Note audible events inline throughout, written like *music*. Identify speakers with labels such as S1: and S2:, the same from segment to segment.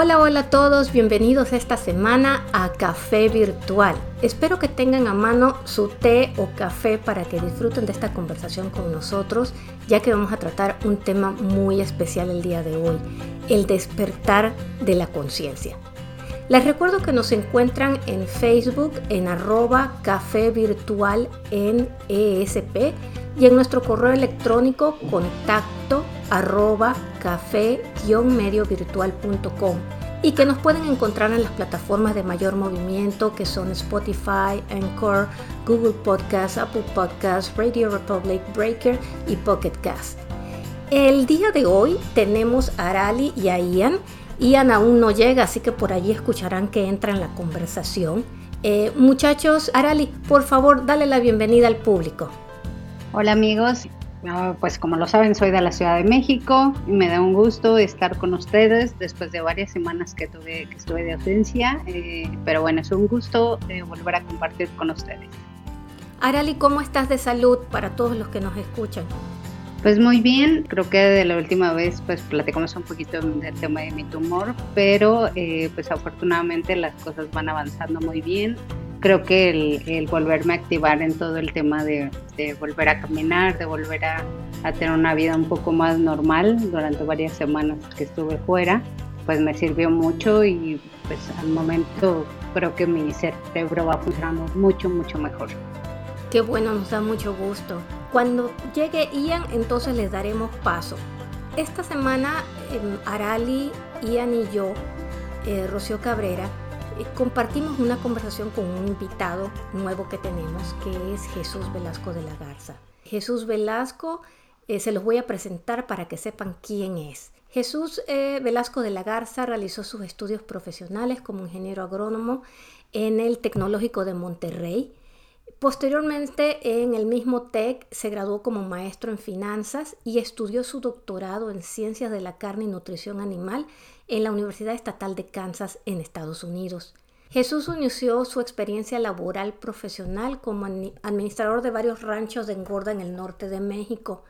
S1: Hola, hola a todos, bienvenidos esta semana a Café Virtual. Espero que tengan a mano su té o café para que disfruten de esta conversación con nosotros, ya que vamos a tratar un tema muy especial el día de hoy, el despertar de la conciencia. Les recuerdo que nos encuentran en Facebook en arroba café virtual en ESP y en nuestro correo electrónico contacto arroba café-mediovirtual.com y que nos pueden encontrar en las plataformas de mayor movimiento que son Spotify, Anchor, Google Podcasts, Apple Podcasts, Radio Republic, Breaker y Pocket Cast. El día de hoy tenemos a Arali y a Ian. Ian aún no llega, así que por allí escucharán que entra en la conversación. Eh, muchachos, Arali, por favor, dale la bienvenida al público.
S2: Hola amigos, ah, pues como lo saben soy de la Ciudad de México y me da un gusto estar con ustedes después de varias semanas que tuve que estuve de ausencia, eh, pero bueno es un gusto eh, volver a compartir con ustedes.
S1: Arali, ¿cómo estás de salud para todos los que nos escuchan?
S2: Pues muy bien, creo que de la última vez pues platicamos un poquito del tema de mi tumor, pero eh, pues afortunadamente las cosas van avanzando muy bien creo que el, volverme a activar en todo el tema de, volver a caminar, de volver a, tener una vida un poco más normal durante varias semanas que estuve fuera, pues me sirvió mucho y pues al momento creo que mi cerebro va funcionando mucho, mucho mejor.
S1: Qué bueno, nos da mucho gusto. Cuando llegue Ian, entonces les daremos paso. Esta semana, em, Arali, Ian y yo, eh, Rocío Cabrera, eh, compartimos una conversación con un invitado nuevo que tenemos, que es Jesús Velasco de la Garza. Jesús Velasco, eh, se los voy a presentar para que sepan quién es. Jesús eh, Velasco de la Garza realizó sus estudios profesionales como ingeniero agrónomo en el Tecnológico de Monterrey. Posteriormente, en el mismo TEC, se graduó como maestro en finanzas y estudió su doctorado en ciencias de la carne y nutrición animal en la Universidad Estatal de Kansas en Estados Unidos. Jesús inició su experiencia laboral profesional como administrador de varios ranchos de engorda en el norte de México.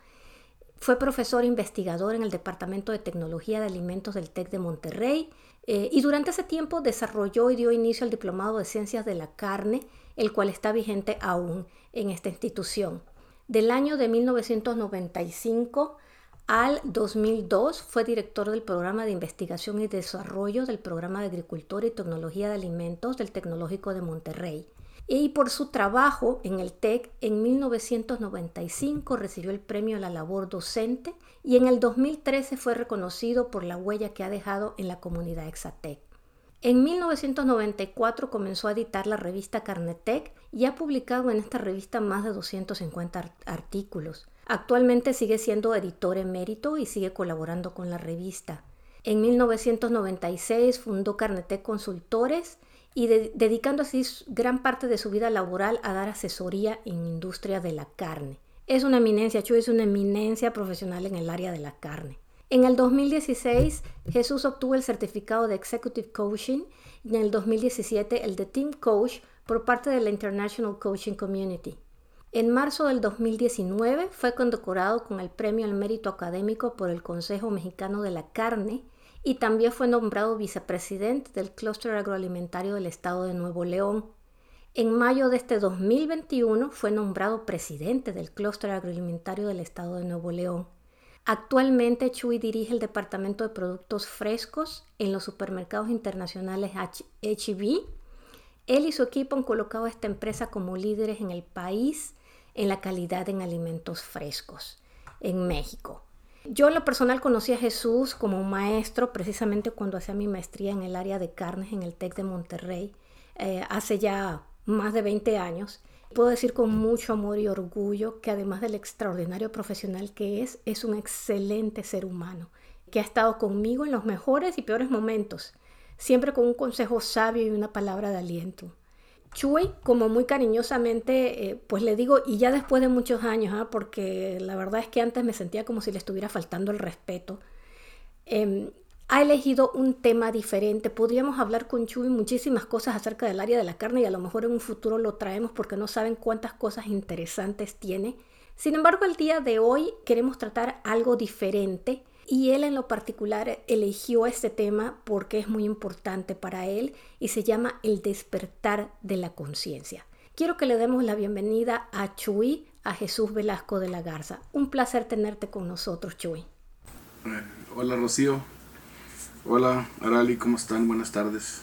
S1: Fue profesor investigador en el Departamento de Tecnología de Alimentos del TEC de Monterrey eh, y durante ese tiempo desarrolló y dio inicio al Diplomado de Ciencias de la Carne, el cual está vigente aún en esta institución. Del año de 1995 al 2002 fue director del programa de investigación y desarrollo del programa de agricultura y tecnología de alimentos del Tecnológico de Monterrey. Y por su trabajo en el TEC, en 1995 recibió el premio a la labor docente y en el 2013 fue reconocido por la huella que ha dejado en la comunidad Exatec. En 1994 comenzó a editar la revista Carnetec y ha publicado en esta revista más de 250 artículos. Actualmente sigue siendo editor emérito y sigue colaborando con la revista. En 1996 fundó Carnetec Consultores y dedicando así gran parte de su vida laboral a dar asesoría en industria de la carne. Es una eminencia, Chu es una eminencia profesional en el área de la carne. En el 2016, Jesús obtuvo el certificado de Executive Coaching y en el 2017 el de Team Coach por parte de la International Coaching Community. En marzo del 2019 fue condecorado con el Premio al Mérito Académico por el Consejo Mexicano de la Carne y también fue nombrado vicepresidente del Clúster Agroalimentario del Estado de Nuevo León. En mayo de este 2021 fue nombrado presidente del Clúster Agroalimentario del Estado de Nuevo León. Actualmente Chuy dirige el Departamento de Productos Frescos en los supermercados internacionales HB. Él y su equipo han colocado a esta empresa como líderes en el país en la calidad en alimentos frescos en México. Yo en lo personal conocí a Jesús como un maestro precisamente cuando hacía mi maestría en el área de carnes en el TEC de Monterrey eh, hace ya más de 20 años. Puedo decir con mucho amor y orgullo que además del extraordinario profesional que es, es un excelente ser humano, que ha estado conmigo en los mejores y peores momentos, siempre con un consejo sabio y una palabra de aliento. Chuy, como muy cariñosamente, eh, pues le digo, y ya después de muchos años, ¿ah? porque la verdad es que antes me sentía como si le estuviera faltando el respeto, em, ha elegido un tema diferente. Podríamos hablar con Chuy muchísimas cosas acerca del área de la carne y a lo mejor en un futuro lo traemos porque no saben cuántas cosas interesantes tiene. Sin embargo, el día de hoy queremos tratar algo diferente y él en lo particular eligió este tema porque es muy importante para él y se llama el despertar de la conciencia. Quiero que le demos la bienvenida a Chuy, a Jesús Velasco de la Garza. Un placer tenerte con nosotros, Chuy.
S3: Eh, hola, Rocío. Hola, Arali, ¿cómo están? Buenas tardes.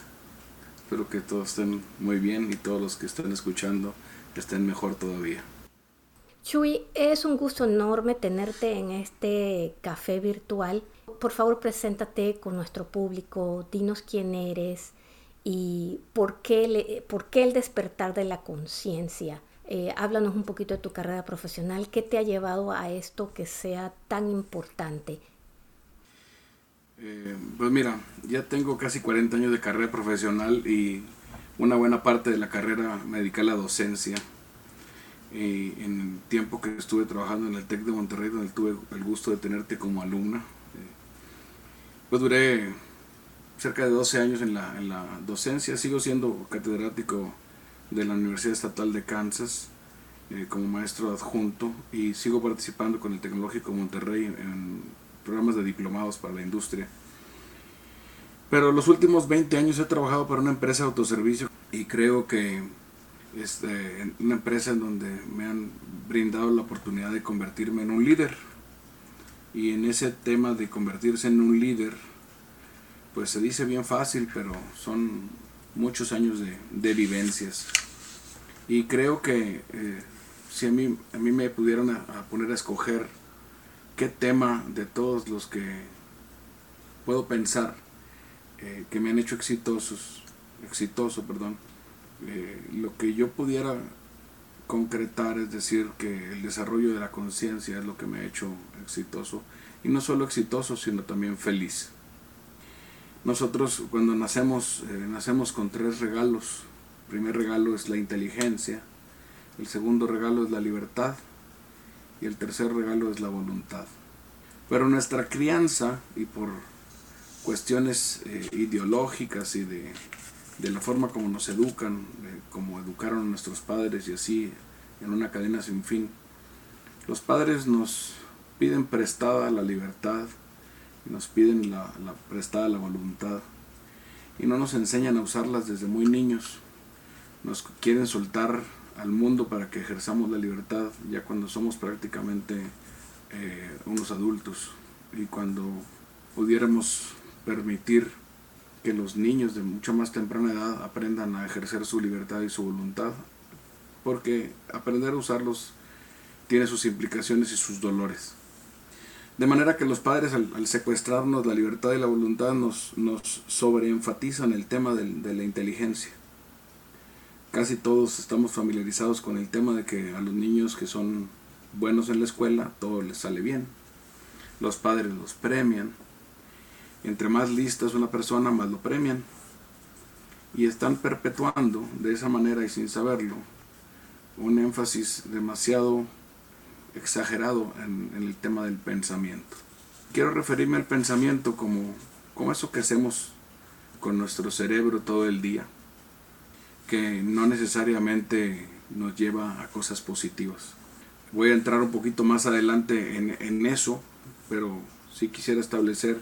S3: Espero que todos estén muy bien y todos los que estén escuchando estén mejor todavía.
S1: Chuy, es un gusto enorme tenerte en este café virtual. Por favor, preséntate con nuestro público, dinos quién eres y por qué, qué el despertar de la conciencia. Eh, háblanos un poquito de tu carrera profesional, qué te ha llevado a esto que sea tan importante.
S3: Eh, pues mira, ya tengo casi 40 años de carrera profesional y una buena parte de la carrera me dediqué a la docencia en el tiempo que estuve trabajando en el TEC de Monterrey, donde tuve el gusto de tenerte como alumna. Eh, pues duré cerca de 12 años en la, en la docencia, sigo siendo catedrático de la Universidad Estatal de Kansas eh, como maestro adjunto y sigo participando con el Tecnológico Monterrey en programas de diplomados para la industria. Pero los últimos 20 años he trabajado para una empresa de autoservicio y creo que este, una empresa en donde me han brindado la oportunidad de convertirme en un líder. Y en ese tema de convertirse en un líder, pues se dice bien fácil, pero son muchos años de, vivencias. Y creo que eh, si a mí, a mí me pudieran poner a escoger qué tema de todos los que puedo pensar eh, que me han hecho exitosos, exitoso, perdón, eh, lo que yo pudiera concretar es decir que el desarrollo de la conciencia es lo que me ha hecho exitoso y no solo exitoso sino también feliz. Nosotros cuando nacemos eh, nacemos con tres regalos. El primer regalo es la inteligencia el segundo regalo es la libertad y el tercer regalo es la voluntad pero nuestra crianza y por cuestiones eh, ideológicas y de de la forma como nos educan, como educaron nuestros padres y así en una cadena sin fin. Los padres nos piden prestada la libertad nos piden la, prestada la voluntad y no nos enseñan a usarlas desde muy niños. Nos quieren soltar al mundo para que ejerzamos la libertad ya cuando somos prácticamente eh, unos adultos y cuando pudiéramos permitir que los niños de mucha más temprana edad aprendan a ejercer su libertad y su voluntad, porque aprender a usarlos tiene sus implicaciones y sus dolores. De manera que los padres al, secuestrarnos la libertad y la voluntad nos sobreenfatizan el tema de la inteligencia. Casi todos estamos familiarizados con el tema de que a los niños que son buenos en la escuela todo les sale bien. Los padres los premian, entre más lista es una persona, más lo premian. Y están perpetuando de esa manera y sin saberlo un énfasis demasiado exagerado en, el tema del pensamiento. Quiero referirme al pensamiento como, como eso que hacemos con nuestro cerebro todo el día, que no necesariamente nos lleva a cosas positivas. Voy a entrar un poquito más adelante en, en eso, pero sí quisiera establecer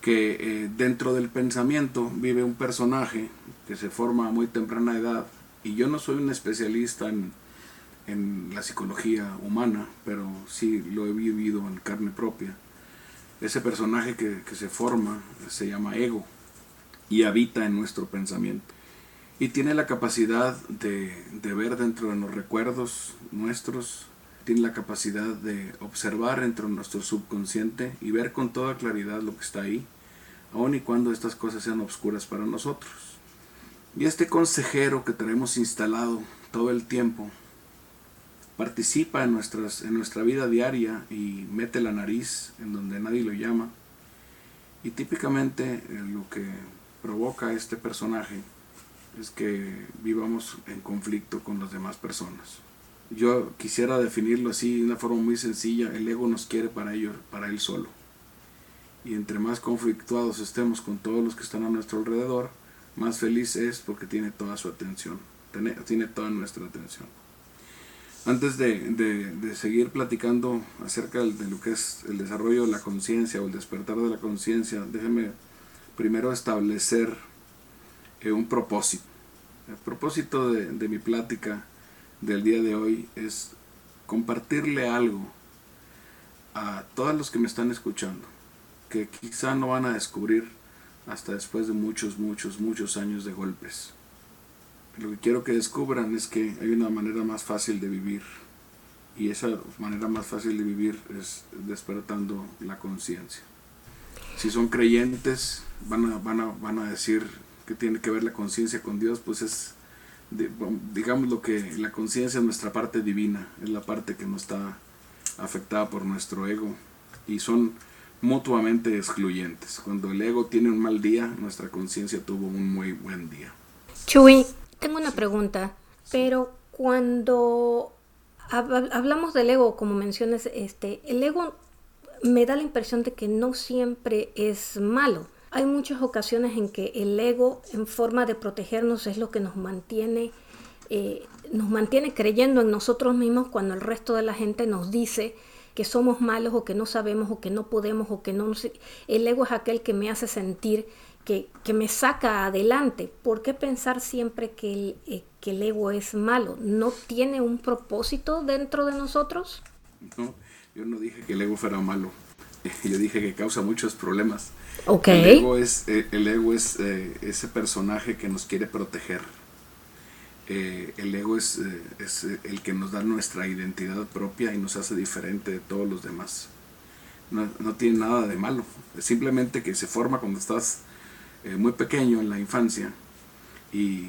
S3: que eh, dentro del pensamiento vive un personaje que se forma a muy temprana edad y yo no soy un especialista en, la psicología humana, pero sí lo he vivido en carne propia. Ese personaje que, se forma se llama ego y habita en nuestro pensamiento. Y tiene la capacidad de, de ver dentro de los recuerdos nuestros, tiene la capacidad de observar dentro de nuestro subconsciente y ver con toda claridad lo que está ahí, aun y cuando estas cosas sean obscuras para nosotros. Y este consejero que tenemos instalado todo el tiempo participa en, nuestras, en nuestra vida diaria y mete la nariz en donde nadie lo llama. Y típicamente eh, lo que provoca este personaje es que vivamos en conflicto con las demás personas. Yo quisiera definirlo así de una forma muy sencilla, el ego nos quiere para ello, para él solo y entre más conflictuados estemos con todos los que están a nuestro alrededor, más feliz es porque tiene toda su atención, tiene, toda nuestra atención. Antes de, seguir platicando acerca de lo que es el desarrollo de la conciencia o el despertar de la conciencia, déjeme primero establecer eh, un propósito. El propósito de, mi plática del día de hoy es compartirle algo a todos los que me están escuchando, que quizá no van a descubrir hasta después de muchos, muchos, muchos años de golpes. Lo que quiero que descubran es que hay una manera más fácil de vivir y esa manera más fácil de vivir es despertando la conciencia. Si son creyentes, van a, van, a, van a decir que tiene que ver la conciencia con Dios, pues es, digamos lo que la conciencia es nuestra parte divina, es la parte que no está afectada por nuestro ego y son mutuamente excluyentes. Cuando el ego tiene un mal día, nuestra conciencia tuvo un muy buen día.
S1: Chuy, tengo una pregunta, pero cuando hablamos del ego, como mencionas, este, el ego me da la impresión de que no siempre es malo. Hay muchas ocasiones en que el ego, en forma de protegernos, es lo que nos mantiene, eh, nos mantiene creyendo en nosotros mismos cuando el resto de la gente nos dice que somos malos o que no sabemos o que no podemos o que no... El ego es aquel que me hace sentir que, me saca adelante. ¿Por qué pensar siempre que el, eh, que el ego es malo? ¿No tiene un propósito dentro de nosotros?
S3: No, yo no dije que el ego fuera malo. *laughs* Yo dije que causa muchos problemas. El ego es, eh, el ego es eh, ese personaje que nos quiere proteger eh, el ego es, es, el que nos da nuestra identidad propia y nos hace diferente de todos los demás. No, no tiene nada de malo, simplemente que se forma cuando estás muy pequeño en la infancia y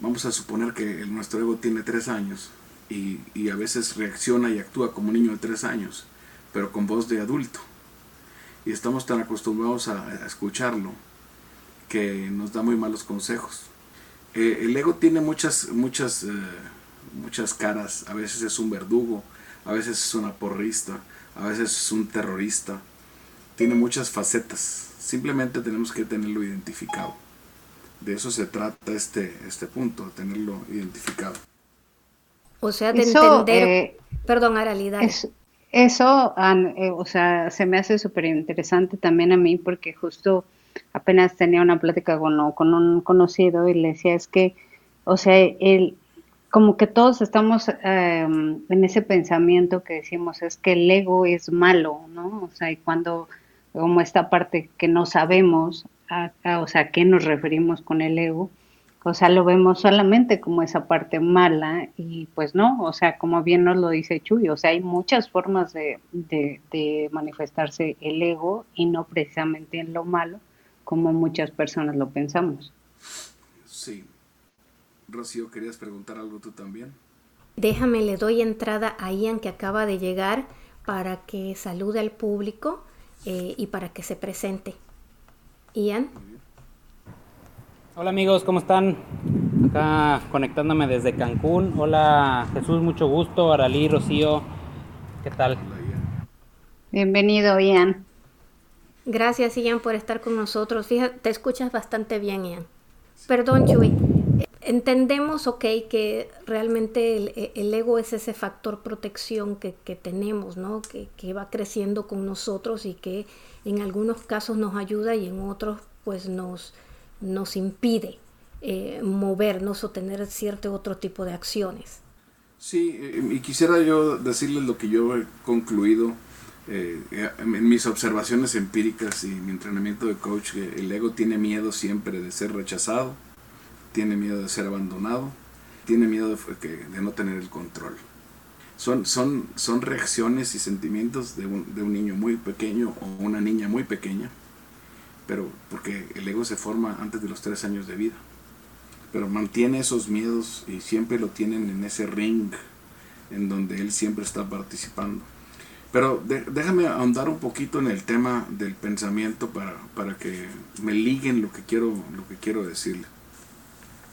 S3: vamos a suponer que nuestro ego tiene tres años y, y, a veces reacciona y actúa como un niño de tres años, pero con voz de adulto. Y estamos tan acostumbrados a, a escucharlo que nos da muy malos consejos eh, el ego tiene muchas, muchas, eh, muchas caras. A veces es un verdugo, a veces es un aporrista, a veces es un terrorista. Tiene muchas facetas. Simplemente tenemos que tenerlo identificado. De eso se trata este, este punto, tenerlo identificado.
S1: O sea, de entender... Eh, perdón, Aralida.
S2: Eso, o sea, se me hace súper interesante también a mí porque justo apenas tenía una plática con, con un conocido y le decía, es que, o sea, él, como que todos estamos em, en ese pensamiento que decimos, es que el ego es malo, ¿no? O sea, y cuando, como esta parte que no sabemos, o sea, ¿a qué nos referimos con el ego? O sea, lo vemos solamente como esa parte mala y pues no, o sea, como bien nos lo dice Chuy, o sea, hay muchas formas de, de, de manifestarse el ego y no precisamente en lo malo como muchas personas lo pensamos.
S3: Sí. Rocío, ¿querías preguntar algo tú también?
S1: Déjame, le doy entrada a Ian que acaba de llegar para que salude al público eh, y para que se presente. Ian.
S4: Hola amigos, ¿cómo están? Acá conectándome desde Cancún. Hola Jesús, mucho gusto. Aralí, Rocío, ¿qué tal?
S2: Bienvenido, Ian.
S1: Gracias, Ian, por estar con nosotros. Fíjate, te escuchas bastante bien, Ian. Perdón, Chuy. Entendemos, ok, que realmente el, ego es ese factor protección que, tenemos, ¿no? Que, que, va creciendo con nosotros y que en algunos casos nos ayuda y en otros pues nos, nos impide eh, movernos o tener cierto otro tipo de acciones.
S3: Sí, y quisiera yo decirles lo que yo he concluido eh, en mis observaciones empíricas y mi entrenamiento de coach, el ego tiene miedo siempre de ser rechazado, tiene miedo de ser abandonado, tiene miedo de, no tener el control. Son, son, son reacciones y sentimientos de un, de un niño muy pequeño o una niña muy pequeña, pero porque el ego se forma antes de los tres años de vida. Pero mantiene esos miedos y siempre lo tienen en ese ring en donde él siempre está participando. Pero déjame ahondar un poquito en el tema del pensamiento para, para, que me liguen lo que quiero, lo que quiero decirle.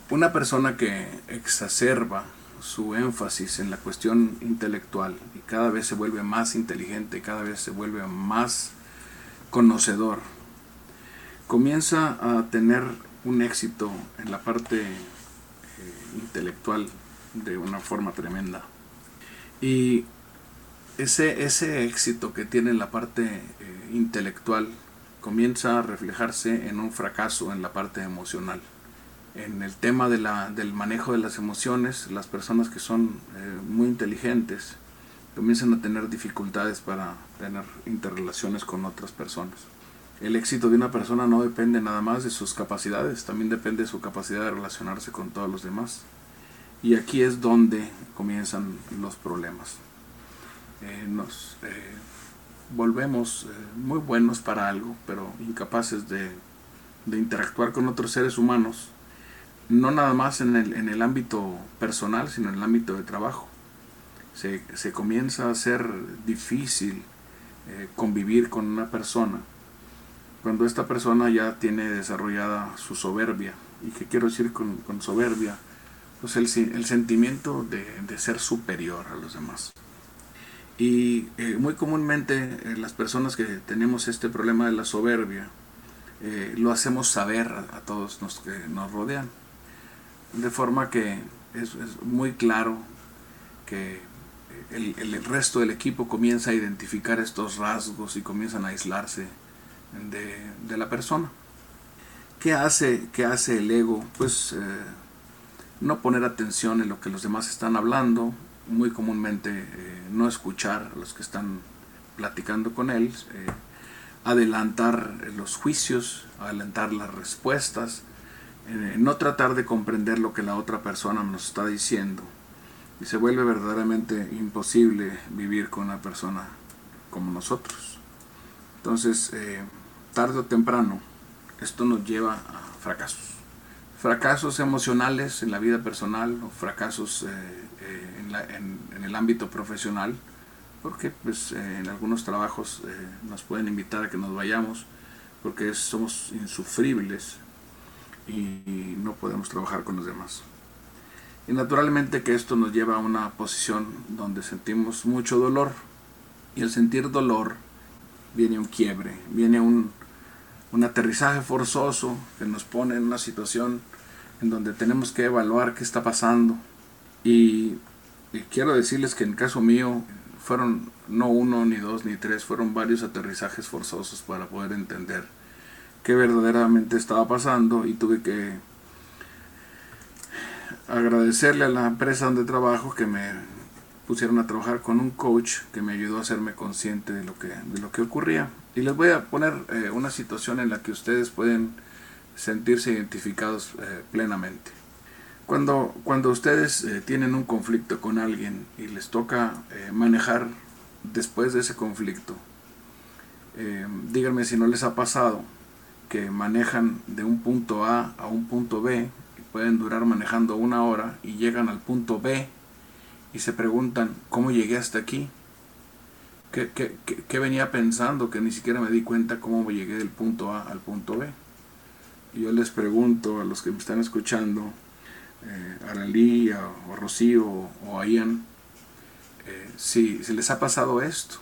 S3: Una persona que exacerba su énfasis en la cuestión intelectual y cada vez se vuelve más inteligente, cada vez se vuelve más conocedor, comienza a tener un éxito en la parte eh, intelectual de una forma tremenda Y ese, ese éxito que tiene la parte eh, intelectual comienza a reflejarse en un fracaso en la parte emocional. En el tema de la, del manejo de las emociones, las personas que son eh, muy inteligentes comienzan a tener dificultades para tener interrelaciones con otras personas. El éxito de una persona no depende nada más de sus capacidades, también depende de su capacidad de relacionarse con todos los demás. Y aquí es donde comienzan los problemas. Eh, nos eh, volvemos eh, muy buenos para algo, pero incapaces de, interactuar con otros seres humanos, no nada más en el, en el ámbito personal, sino en el ámbito de trabajo. Se, se comienza a hacer difícil convivir con una persona cuando esta persona ya tiene desarrollada su soberbia. ¿Y qué quiero decir con, soberbia? Pues el, el sentimiento de, de, ser superior a los demás. Y eh, muy comúnmente eh, las personas que tenemos este problema de la soberbia, eh, lo hacemos saber a, todos los que nos rodean. De forma que es, es muy claro que el, el resto del equipo comienza a identificar estos rasgos y comienzan a aislarse de, la persona. ¿Qué hace, qué hace el ego? Pues eh, no poner atención en lo que los demás están hablando, muy comúnmente eh, no escuchar a los que están platicando con él, eh, adelantar los juicios, adelantar las respuestas, no tratar de comprender lo que la otra persona nos está diciendo. Y se vuelve verdaderamente imposible vivir con una persona como nosotros. Entonces, tarde o temprano, esto nos lleva a fracasos. Fracasos emocionales en la vida personal o fracasos eh, eh, en, el ámbito profesional, porque pues, eh, en algunos trabajos nos pueden invitar a que nos vayamos porque somos insufribles y no podemos trabajar con los demás. Y naturalmente que esto nos lleva a una posición donde sentimos mucho dolor. Y al sentir dolor viene un quiebre, viene un, un aterrizaje forzoso que nos pone en una situación en donde tenemos que evaluar qué está pasando. Y, quiero decirles que en caso mío fueron no uno, ni dos, ni tres, fueron varios aterrizajes forzosos para poder entender qué verdaderamente estaba pasando y tuve que agradecerle a la empresa donde trabajo que me pusieron a trabajar con un coach que me ayudó a hacerme consciente de lo que, de lo que ocurría. Y les voy a poner eh, una situación en la que ustedes pueden sentirse identificados eh, plenamente. Cuando, cuando ustedes eh, tienen un conflicto con alguien y les toca manejar después de ese conflicto, díganme si no les ha pasado que manejan de un punto A a un punto B y pueden durar manejando una hora y llegan al punto B y se preguntan, ¿cómo llegué hasta aquí? ¿Qué, venía pensando que ni siquiera me di cuenta cómo llegué del punto A al punto B? Y yo les pregunto a los que me están escuchando, eh, Aralí, a, a Rocío o a Ian, eh, si, si les ha pasado esto.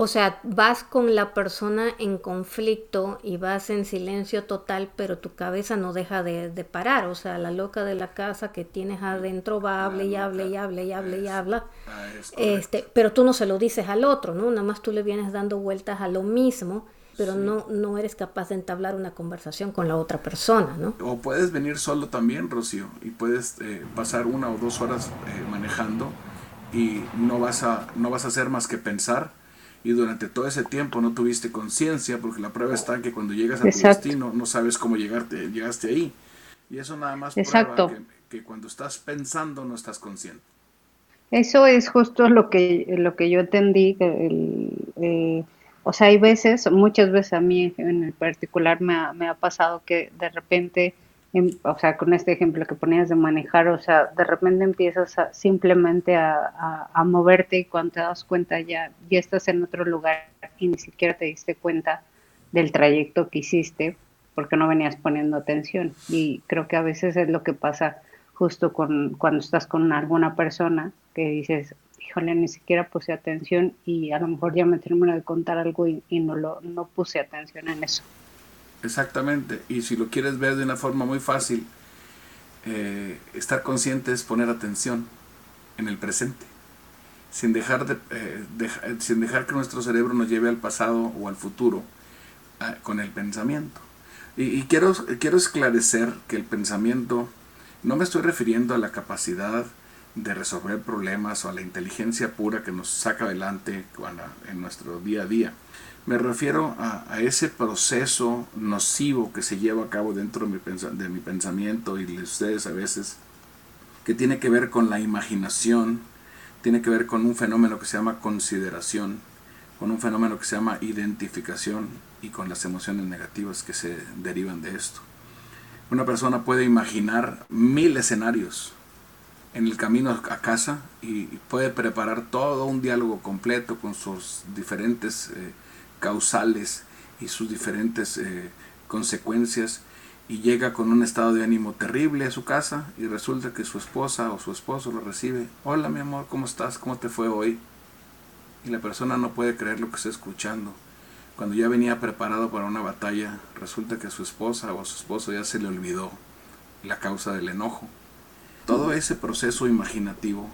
S1: O sea, vas con la persona en conflicto y vas en silencio total, pero tu cabeza no deja de, parar. O sea, la loca de la casa que tienes adentro va, hable y hable y hable y hable y habla. Ah, este, pero tú no se lo dices al otro, ¿no? Nada más tú le vienes dando vueltas a lo mismo, pero no, no eres capaz de entablar una conversación con la otra persona, ¿no?
S3: O puedes venir solo también, Rocío, y puedes eh, pasar una o dos horas eh, manejando y no vas, a, no vas a hacer más que pensar y durante todo ese tiempo no tuviste conciencia, porque la prueba está que cuando llegas a tu destino no sabes cómo llegarte, llegaste ahí. Y eso nada más
S2: Exacto.
S3: prueba que, cuando estás pensando no estás consciente.
S2: Eso es justo lo que, lo que yo entendí. El, eh, o sea, hay veces, muchas veces a mí en particular me ha, me ha pasado que de repente o sea, con este ejemplo que ponías de manejar, o sea, de repente empiezas simplemente a, moverte y cuando te das cuenta ya, ya estás en otro lugar y ni siquiera te diste cuenta del trayecto que hiciste porque no venías poniendo atención. Y creo que a veces es lo que pasa justo con cuando estás con alguna persona que dices, híjole, ni siquiera puse atención y a lo mejor ya me termino de contar algo y, y no, lo, no puse atención en eso.
S3: Exactamente. Y si lo quieres ver de una forma muy fácil, eh, estar consciente es poner atención en el presente. sin dejar, de, eh, sin dejar que nuestro cerebro nos lleve al pasado o al futuro ah, con el pensamiento. Y, quiero, quiero esclarecer que el pensamiento, no me estoy refiriendo a la capacidad de resolver problemas o a la inteligencia pura que nos saca adelante en nuestro día a día. Me refiero a, ese proceso nocivo que se lleva a cabo dentro de mi, de mi pensamiento y de ustedes a veces, que tiene que ver con la imaginación, tiene que ver con un fenómeno que se llama consideración, con un fenómeno que se llama identificación y con las emociones negativas que se derivan de esto. Una persona puede imaginar mil escenarios en el camino a casa y puede preparar todo un diálogo completo con sus diferentes eh, causales y sus diferentes eh, consecuencias y llega con un estado de ánimo terrible a su casa y resulta que su esposa o su esposo lo recibe. Hola mi amor, ¿cómo estás? ¿Cómo te fue hoy? Y la persona no puede creer lo que está escuchando. Cuando ya venía preparado para una batalla, resulta que su esposa o su esposo ya se le olvidó la causa del enojo. Todo ese proceso imaginativo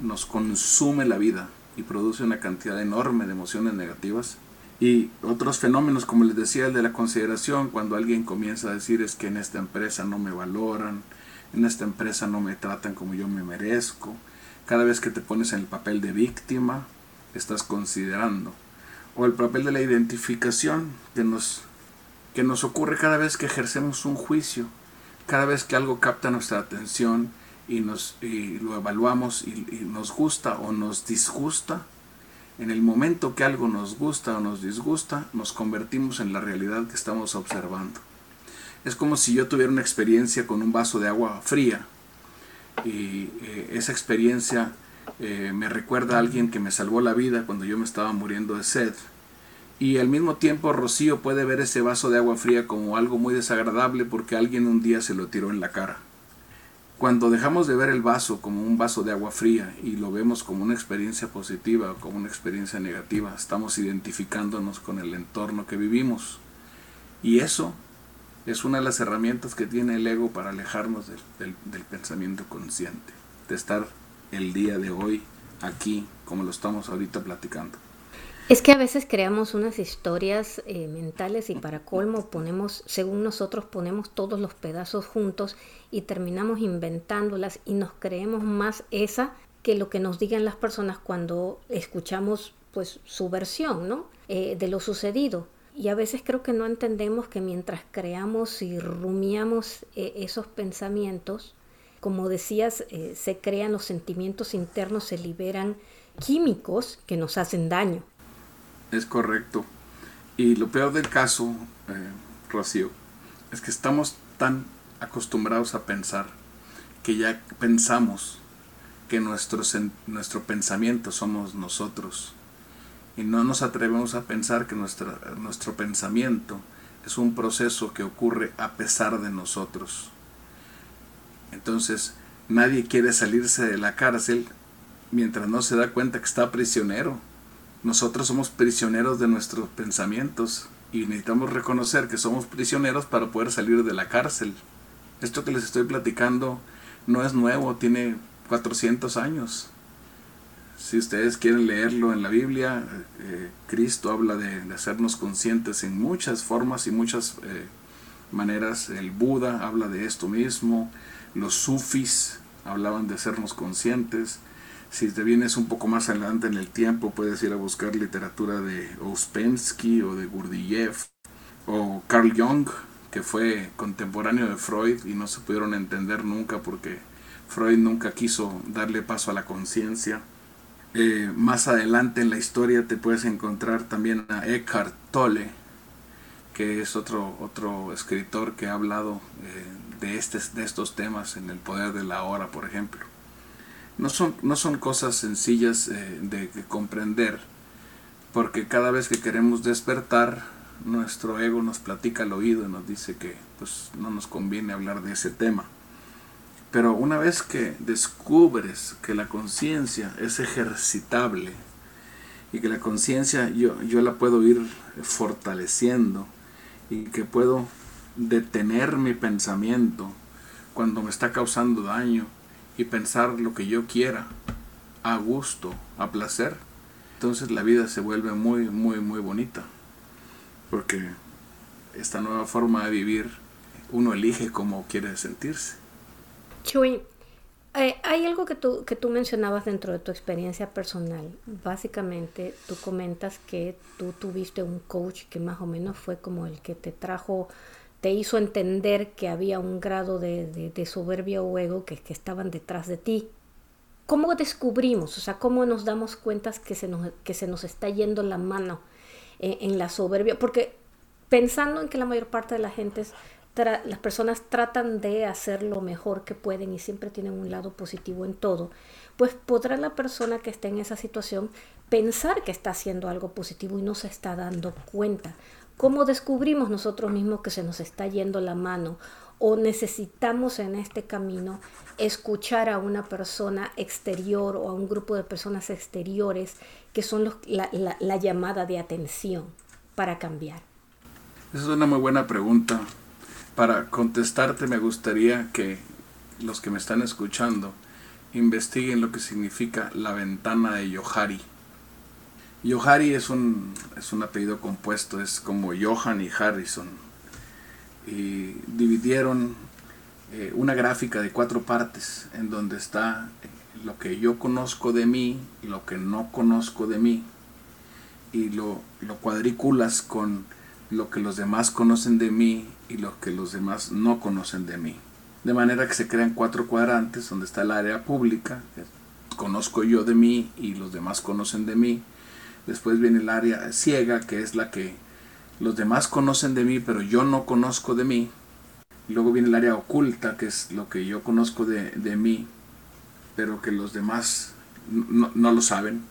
S3: nos consume la vida y produce una cantidad enorme de emociones negativas y otros fenómenos, como les decía, el de la consideración, cuando alguien comienza a decir es que en esta empresa no me valoran, en esta empresa no me tratan como yo me merezco. Cada vez que te pones en el papel de víctima, estás considerando. O el papel de la identificación que nos, que nos ocurre cada vez que ejercemos un juicio, cada vez que algo capta nuestra atención y, nos, y lo evaluamos y nos gusta o nos disgusta, en el momento que algo nos gusta o nos disgusta, nos convertimos en la realidad que estamos observando. Es como si yo tuviera una experiencia con un vaso de agua fría y eh, esa experiencia eh, me recuerda a alguien que me salvó la vida cuando yo me estaba muriendo de sed. Y al mismo tiempo Rocío puede ver ese vaso de agua fría como algo muy desagradable porque alguien un día se lo tiró en la cara. Cuando dejamos de ver el vaso como un vaso de agua fría y lo vemos como una experiencia positiva o como una experiencia negativa, estamos identificándonos con el entorno que vivimos. Y eso es una de las herramientas que tiene el ego para alejarnos del, pensamiento consciente, de estar el día de hoy aquí como lo estamos ahorita platicando.
S1: Es que a veces creamos unas historias eh, mentales y para colmo ponemos, según nosotros ponemos todos los pedazos juntos y terminamos inventándolas y nos creemos más esa que lo que nos digan las personas cuando escuchamos pues su versión, ¿no? Eh, de lo sucedido. Y a veces creo que no entendemos que mientras creamos y rumiamos eh, esos pensamientos, como decías, se crean los sentimientos internos, se liberan químicos que nos hacen daño.
S3: Es correcto. Y lo peor del caso, eh, Rocío, es que estamos tan acostumbrados a pensar que ya pensamos que nuestro, nuestro pensamiento somos nosotros. Y no nos atrevemos a pensar que nuestro pensamiento es un proceso que ocurre a pesar de nosotros. Entonces, nadie quiere salirse de la cárcel mientras no se da cuenta que está prisionero nosotros somos prisioneros de nuestros pensamientos y necesitamos reconocer que somos prisioneros para poder salir de la cárcel. Esto que les estoy platicando no es nuevo, tiene 400 años. Si ustedes quieren leerlo en la Biblia, eh, Cristo habla de, hacernos conscientes en muchas formas y muchas eh, maneras. El Buda habla de esto mismo, los sufis hablaban de hacernos conscientes. Si te vienes un poco más adelante en el tiempo, puedes ir a buscar literatura de Ouspensky o de Gurdjieff o Carl Jung, que fue contemporáneo de Freud y no se pudieron entender nunca porque Freud nunca quiso darle paso a la conciencia. Eh, más adelante en la historia te puedes encontrar también a Eckhart Tolle, que es otro, otro escritor que ha hablado eh, de, este, de estos temas en El Poder de la Hora, por ejemplo no son, no son cosas sencillas eh, de, comprender, porque cada vez que queremos despertar, nuestro ego nos platica al oído y nos dice que pues, no nos conviene hablar de ese tema. Pero una vez que descubres que la conciencia es ejercitable y que la conciencia yo, yo la puedo ir fortaleciendo y que puedo detener mi pensamiento cuando me está causando daño y pensar lo que yo quiera a gusto, a placer, entonces la vida se vuelve muy, muy, muy bonita. Porque esta nueva forma de vivir, uno elige cómo quiere sentirse.
S1: Chuy, eh, hay algo que tú, que tú mencionabas dentro de tu experiencia personal. Básicamente, tú comentas que tú tuviste un coach que más o menos fue como el que te trajo, te hizo entender que había un grado de, de, soberbia o ego que, estaban detrás de ti. ¿Cómo descubrimos? O sea, ¿cómo nos damos cuenta que se nos, que se nos está yendo la mano en, en la soberbia? Porque pensando en que la mayor parte de la gente es las personas tratan de hacer lo mejor que pueden y siempre tienen un lado positivo en todo, pues podrá la persona que esté en esa situación pensar que está haciendo algo positivo y no se está dando cuenta. ¿Cómo descubrimos nosotros mismos que se nos está yendo la mano o necesitamos en este camino escuchar a una persona exterior o a un grupo de personas exteriores que son la, la llamada de atención para cambiar?
S3: Esa es una muy buena pregunta para contestarte me gustaría que los que me están escuchando investiguen lo que significa la ventana de Yohari. Yohari es un, es un apellido compuesto, es como Johan y Harrison. Y dividieron eh, una gráfica de cuatro partes en donde está lo que yo conozco de mí, lo que no conozco de mí, y lo, lo cuadriculas con lo que los demás conocen de mí y lo que los demás no conocen de mí. De manera que se crean cuatro cuadrantes donde está el área pública, que conozco yo de mí y los demás conocen de mí. Después viene el área ciega, que es la que los demás conocen de mí, pero yo no conozco de mí. Luego viene el área oculta, que es lo que yo conozco de, de mí, pero que los demás no, no lo saben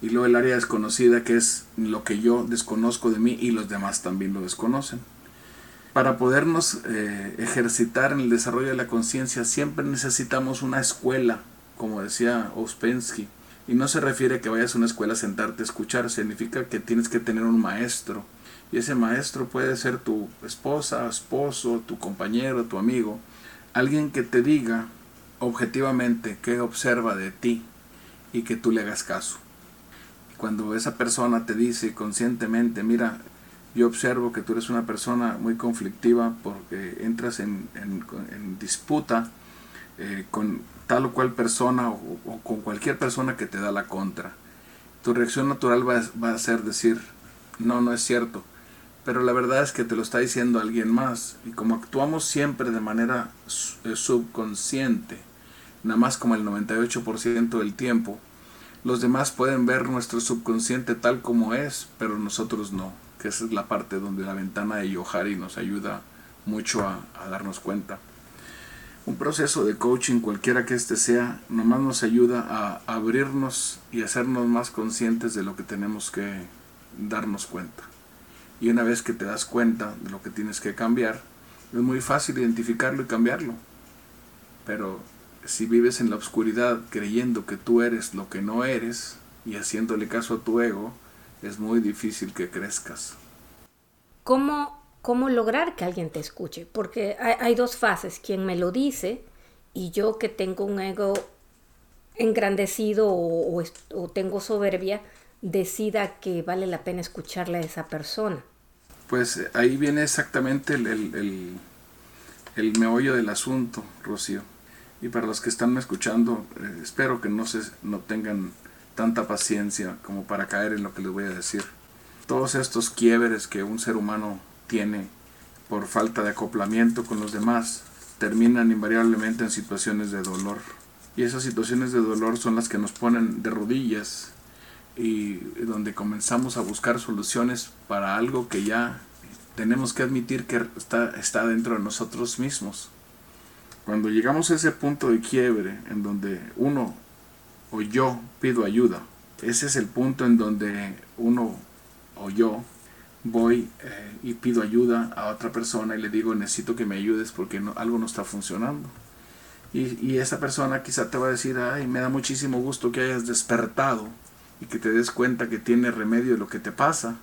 S3: y luego el área desconocida que es lo que yo desconozco de mí y los demás también lo desconocen. Para podernos eh, ejercitar en el desarrollo de la conciencia siempre necesitamos una escuela, como decía Ouspensky. Y no se refiere que vayas a una escuela a sentarte a escuchar, significa que tienes que tener un maestro. Y ese maestro puede ser tu esposa, esposo, tu compañero, tu amigo. Alguien que te diga objetivamente qué observa de ti y que tú le hagas caso cuando esa persona te dice conscientemente, mira, yo observo que tú eres una persona muy conflictiva porque entras en, disputa eh, con tal o cual persona o, con cualquier persona que te da la contra. Tu reacción natural va, a ser decir, no, no es cierto. Pero la verdad es que te lo está diciendo alguien más. Y como actuamos siempre de manera eh, subconsciente, nada más como el 98% del tiempo, los demás pueden ver nuestro subconsciente tal como es, pero nosotros no, que esa es la parte donde la ventana de Yohari nos ayuda mucho a, darnos cuenta. Un proceso de coaching, cualquiera que este sea, nomás nos ayuda a abrirnos y hacernos más conscientes de lo que tenemos que darnos cuenta. Y una vez que te das cuenta de lo que tienes que cambiar, es muy fácil identificarlo y cambiarlo. Pero si vives en la oscuridad creyendo que tú eres lo que no eres y haciéndole caso a tu ego, es muy difícil que crezcas.
S1: ¿Cómo, cómo lograr que alguien te escuche? Porque hay, dos fases, quien me lo dice y yo que tengo un ego engrandecido o, tengo soberbia, decida que vale la pena escucharle a esa persona.
S3: Pues ahí viene exactamente el, el, el meollo del asunto, Rocío y para los que están escuchando, eh, espero que no, se, no tengan tanta paciencia como para caer en lo que les voy a decir. Todos estos quiebres que un ser humano tiene por falta de acoplamiento con los demás terminan invariablemente en situaciones de dolor. Y esas situaciones de dolor son las que nos ponen de rodillas y donde comenzamos a buscar soluciones para algo que ya tenemos que admitir que está, está dentro de nosotros mismos. Cuando llegamos a ese punto de quiebre en donde uno o yo pido ayuda, ese es el punto en donde uno o yo voy eh, y pido ayuda a otra persona y le digo necesito que me ayudes porque algo no está funcionando. Y, esa persona quizá te va a decir, ay, me da muchísimo gusto que hayas despertado y que te des cuenta que tiene remedio lo que te pasa.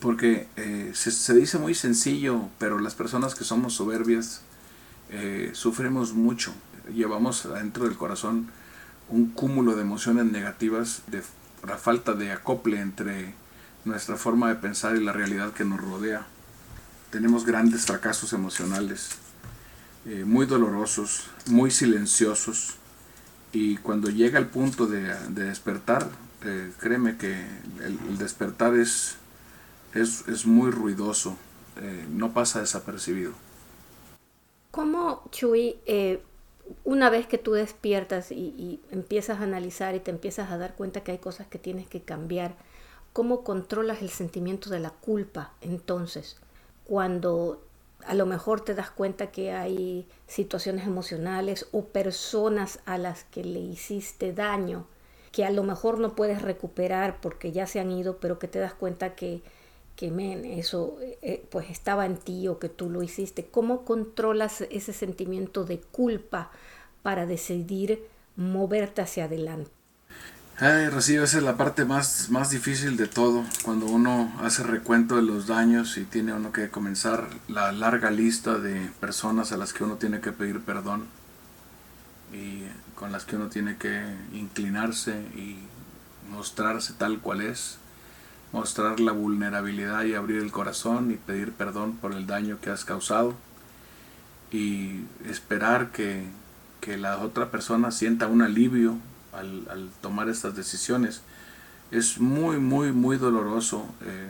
S3: Porque eh, se, se dice muy sencillo, pero las personas que somos soberbias eh, sufrimos mucho, llevamos dentro del corazón un cúmulo de emociones negativas, de la falta de acople entre nuestra forma de pensar y la realidad que nos rodea. Tenemos grandes fracasos emocionales, eh, muy dolorosos, muy silenciosos, y cuando llega el punto de, despertar, eh, créeme que el, despertar es, es, muy ruidoso, eh, no pasa desapercibido.
S1: ¿Cómo, Chuy, una vez que tú despiertas y, empiezas a analizar y te empiezas a dar cuenta que hay cosas que tienes que cambiar, ¿cómo controlas el sentimiento de la culpa entonces? Cuando a lo mejor te das cuenta que hay situaciones emocionales o personas a las que le hiciste daño, que a lo mejor no puedes recuperar porque ya se han ido, pero que te das cuenta que que eso eh, pues estaba en ti o que tú lo hiciste. ¿Cómo controlas ese sentimiento de culpa para decidir moverte hacia adelante?
S3: Ay, Rocío, esa es la parte más, más difícil de todo, cuando uno hace recuento de los daños y tiene uno que comenzar la larga lista de personas a las que uno tiene que pedir perdón y con las que uno tiene que inclinarse y mostrarse tal cual es mostrar la vulnerabilidad y abrir el corazón y pedir perdón por el daño que has causado y esperar que, la otra persona sienta un alivio al, tomar estas decisiones. Es muy, muy, muy doloroso, eh,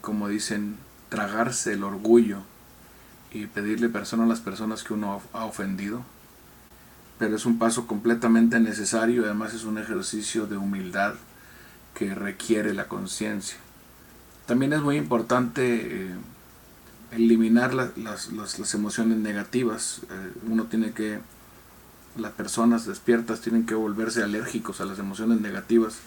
S3: como dicen, tragarse el orgullo y pedirle perdón a las personas que uno ha ofendido. Pero es un paso completamente necesario, además es un ejercicio de humildad que requiere la conciencia. También es muy importante eh, eliminar las, emociones negativas. Eh, uno tiene que, las personas despiertas tienen que volverse alérgicos a las emociones negativas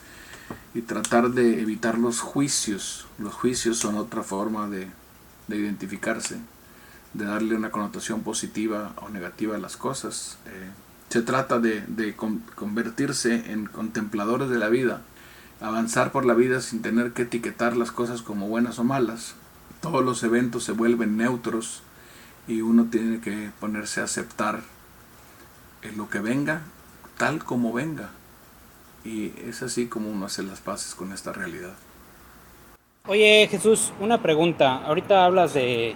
S3: y tratar de evitar los juicios. Los juicios son otra forma de, identificarse, de darle una connotación positiva o negativa a las cosas. Eh, se trata de, de convertirse en contempladores de la vida avanzar por la vida sin tener que etiquetar las cosas como buenas o malas. Todos los eventos se vuelven neutros y uno tiene que ponerse a aceptar lo que venga tal como venga. Y es así como uno hace las paces con esta realidad.
S4: Oye Jesús, una pregunta. Ahorita hablas de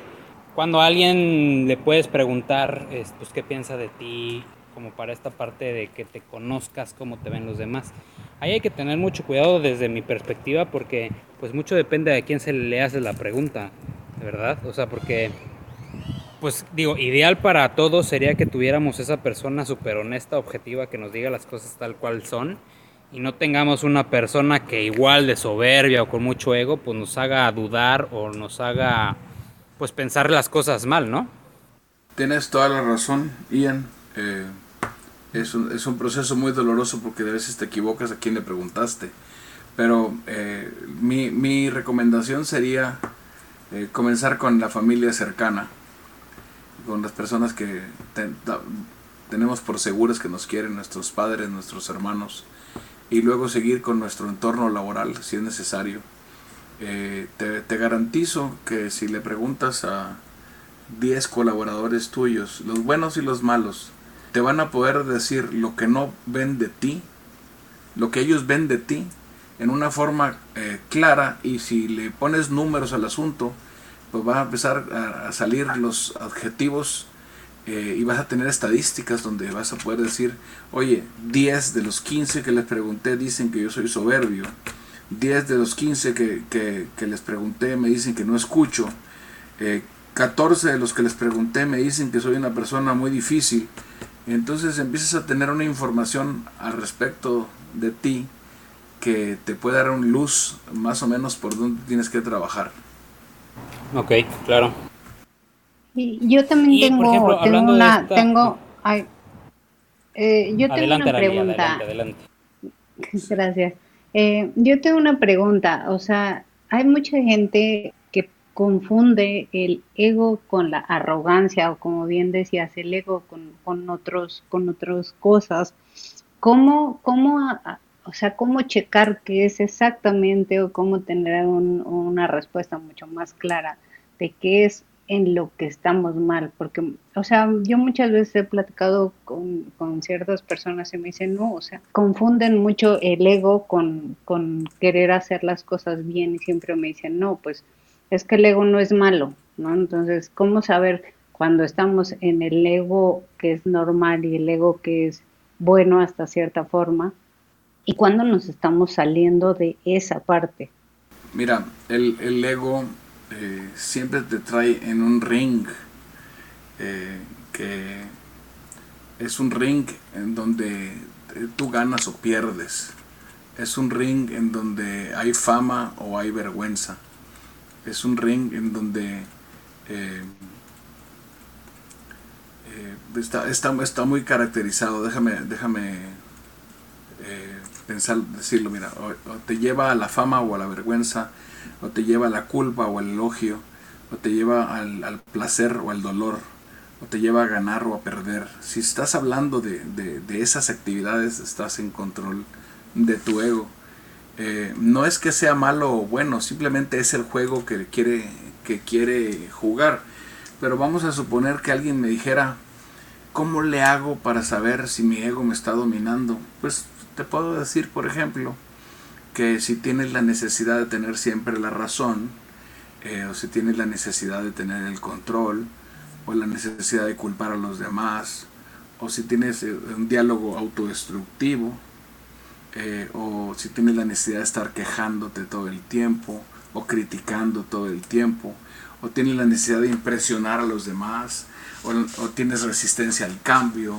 S4: cuando a alguien le puedes preguntar pues, qué piensa de ti, como para esta parte de que te conozcas, cómo te ven los demás. Ahí hay que tener mucho cuidado desde mi perspectiva porque pues mucho depende de quién se le hace la pregunta, verdad. O sea, porque pues digo, ideal para todos sería que tuviéramos esa persona súper honesta, objetiva, que nos diga las cosas tal cual son y no tengamos una persona que igual de soberbia o con mucho ego pues nos haga dudar o nos haga pues pensar las cosas mal, ¿no?
S3: Tienes toda la razón, Ian. Eh, es un, es un proceso muy doloroso porque a veces te equivocas a quién le preguntaste. Pero eh, mi, mi, recomendación sería eh, comenzar con la familia cercana, con las personas que tenemos por seguras que nos quieren, nuestros padres, nuestros hermanos, y luego seguir con nuestro entorno laboral si es necesario. Eh, te, te garantizo que si le preguntas a 10 colaboradores tuyos, los buenos y los malos, te van a poder decir lo que no ven de ti, lo que ellos ven de ti, en una forma eh, clara y si le pones números al asunto, pues a empezar a, salir los adjetivos eh, y vas a tener estadísticas donde vas a poder decir, oye, 10 de los 15 que les pregunté dicen que yo soy soberbio, 10 de los 15 que, les pregunté me dicen que no escucho, 14 eh, de los que les pregunté me dicen que soy una persona muy difícil, entonces empiezas a tener una información al respecto de ti que te puede dar un luz más o menos por dónde tienes que trabajar.
S4: Ok, claro.
S2: Y yo también tengo, tengo una, tengo, eh, yo tengo una pregunta. adelante, *laughs* Gracias. Eh, yo tengo una pregunta, o sea, hay mucha gente confunde el ego con la arrogancia o como bien decías, el ego con, otros, con otras cosas. ¿Cómo, cómo, o sea, cómo checar qué es exactamente o cómo tener una respuesta mucho más clara de qué es en lo que estamos mal, porque, o sea, yo muchas veces he platicado con, con ciertas personas y me dicen, no, o sea, confunden mucho el ego con, con querer hacer las cosas bien y siempre me dicen, no, pues es que el ego no es malo, ¿no? Entonces, ¿cómo saber cuando estamos en el ego que es normal y el ego que es bueno hasta cierta forma y cuando nos estamos saliendo de esa parte?
S3: Mira, el, el ego eh, siempre te trae en un ring eh, que es un ring en donde eh, tú ganas o pierdes. Es un ring en donde hay fama o hay vergüenza. Es un ring en donde está, está, muy caracterizado. Déjame, déjame pensar, decirlo, mira, o te lleva a la fama o a la vergüenza o te lleva a la culpa o al elogio, o te lleva al, placer o al dolor, o te lleva a ganar o a perder. Si estás hablando de, esas actividades, estás en control de tu ego. Eh, no es que sea malo o bueno, simplemente es el juego que quiere, que quiere jugar. Pero vamos a suponer que alguien me dijera, ¿cómo le hago para saber si mi ego me está dominando? Pues te puedo decir, por ejemplo, que si tienes la necesidad de tener siempre la razón, eh, o si tienes la necesidad de tener el control, o la necesidad de culpar a los demás, o si tienes eh, un diálogo autodestructivo, eh, o si tienes la necesidad de estar quejándote todo el tiempo, o criticando todo el tiempo, o tienes la necesidad de impresionar a los demás, o, o tienes resistencia al cambio,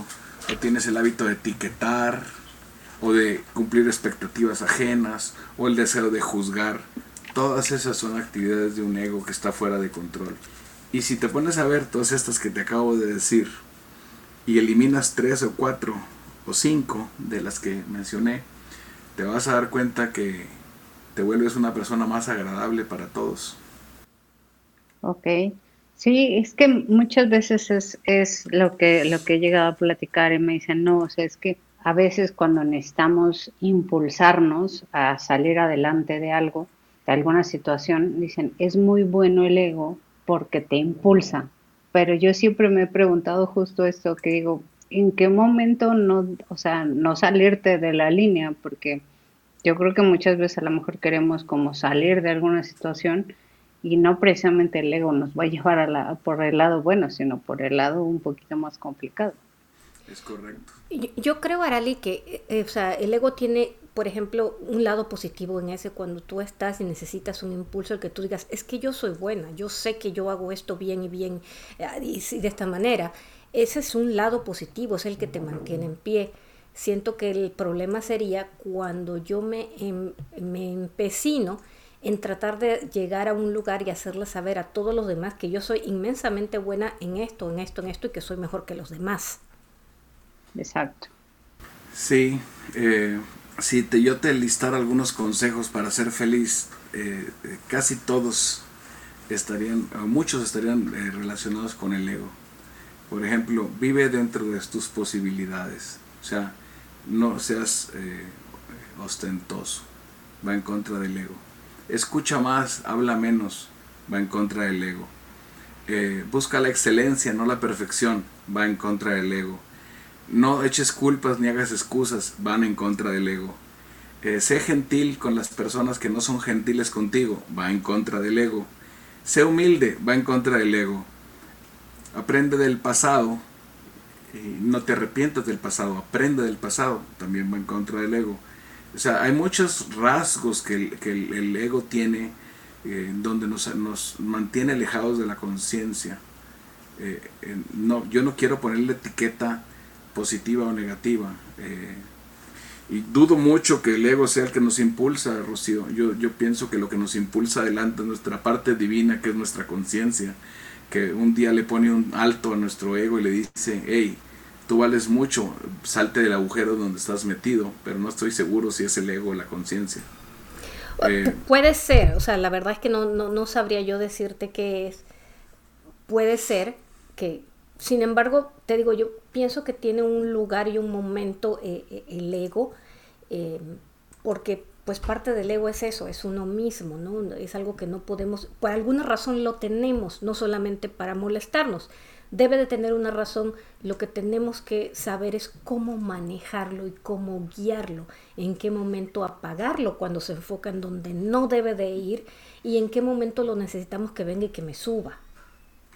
S3: o tienes el hábito de etiquetar, o de cumplir expectativas ajenas o el deseo de juzgar. Todas esas son actividades de un ego que está fuera de control. Y si te pones a ver todas estas que te acabo de decir y eliminas tres o cuatro o cinco de las que mencioné, te vas a dar cuenta que te vuelves una persona más agradable para todos.
S2: Ok. Sí, es que muchas veces es, es lo que lo que he llegado a platicar y me dicen, no, o sea, es que a veces cuando necesitamos impulsarnos a salir adelante de algo, de alguna situación, dicen, es muy bueno el ego porque te impulsa. Pero yo siempre me he preguntado justo esto, que digo, ¿en qué momento no, o sea, no salirte de la línea? Porque yo creo que muchas veces a lo mejor queremos como salir de alguna situación y no precisamente el ego nos va a *laughs* llevar a la, por el lado bueno, sino por el lado un poquito más complicado.
S3: Es correcto.
S1: Yo, creo, Arali, que eh, o sea, el ego tiene, por ejemplo, un lado positivo en ese cuando tú estás y necesitas un impulso, el que tú digas, es que yo soy buena, yo sé que yo hago esto bien y bien eh, y, de esta manera. Ese es un lado positivo, es el que te mantiene en pie. Siento que el problema sería cuando yo me, em, me empecino en tratar de llegar a un lugar y hacerle saber a todos los demás que yo soy inmensamente buena en esto, en esto, en esto y que soy mejor que los demás.
S2: Exacto.
S3: Sí, eh, si te, yo te listara algunos consejos para ser feliz, eh, eh, casi todos estarían, muchos estarían relacionados con el ego. Por ejemplo, vive dentro de tus posibilidades. O sea, no seas ostentoso. Va en contra del ego. Escucha más, habla menos. Va en contra del ego. busca la excelencia, no la perfección. Va en contra del ego. No eches culpas ni hagas excusas, van en contra del ego. Eh, sé gentil con las personas que no son gentiles contigo, va en contra del ego. Sé humilde, va en contra del ego. Aprende del pasado, y no te arrepientas del pasado, aprende del pasado, también va en contra del ego. O sea, hay muchos rasgos que el, ego tiene eh, donde nos, nos, mantiene alejados de la conciencia. Eh, no, yo no quiero ponerle etiqueta positiva o negativa. Eh, y dudo mucho que el ego sea el que nos impulsa, Rocío. Yo, yo pienso que lo que nos impulsa adelante es nuestra parte divina, que es nuestra conciencia, que un día le pone un alto a nuestro ego y le dice, hey, tú vales mucho, salte del agujero donde estás metido, pero no estoy seguro si es el ego o la conciencia.
S1: Eh, puede ser, o sea, la verdad es que no, no, no sabría yo decirte qué es. Puede ser que, sin embargo, te digo, yo pienso que tiene un lugar y un momento eh, eh, el ego, eh, porque pues parte del ego es eso, es uno mismo, ¿no? Es algo que no podemos, por alguna razón lo tenemos, no solamente para molestarnos. Debe de tener una razón, lo que tenemos que saber es cómo manejarlo y cómo guiarlo, en qué momento apagarlo cuando se enfoca en donde no debe de ir y en qué momento lo necesitamos que venga y que me suba.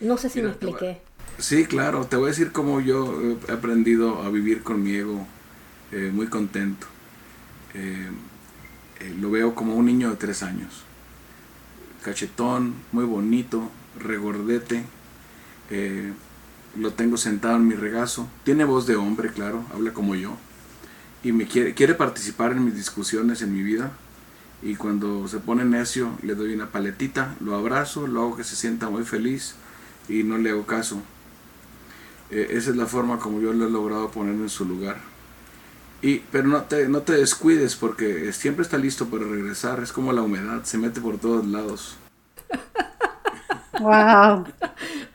S1: No sé si me expliqué.
S3: Sí, claro, te voy a decir cómo yo he aprendido a vivir con mi ego eh, muy contento. Eh, eh, lo veo como un niño de tres años. Cachetón, muy bonito, regordete. lo tengo sentado en mi regazo. Tiene voz de hombre, claro, habla como yo. Y me quiere, quiere participar en mis discusiones en mi vida. Y cuando se pone necio, le doy una paletita, lo abrazo, lo hago que se sienta muy feliz y no le hago caso. Esa es la forma como yo lo he logrado poner en su lugar. Y, pero no te, no te descuides porque siempre está listo para regresar. Es como la humedad, se mete por todos lados.
S1: Wow.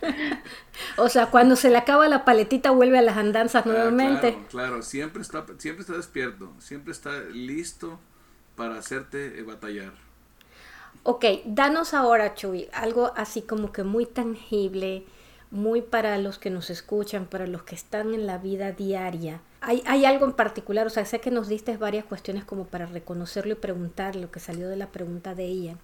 S1: *laughs* o sea, cuando se le acaba la paletita vuelve a las andanzas ah, nuevamente.
S3: Claro, claro, siempre está, siempre está despierto, siempre está listo para hacerte batallar.
S1: Ok, danos ahora, Chuy, algo así como que muy tangible, muy para los que nos escuchan, para los que están en la vida diaria. Hay, hay, algo en particular, o sea, sé que nos diste varias cuestiones como para reconocerlo y preguntar lo que salió de la pregunta de Ian.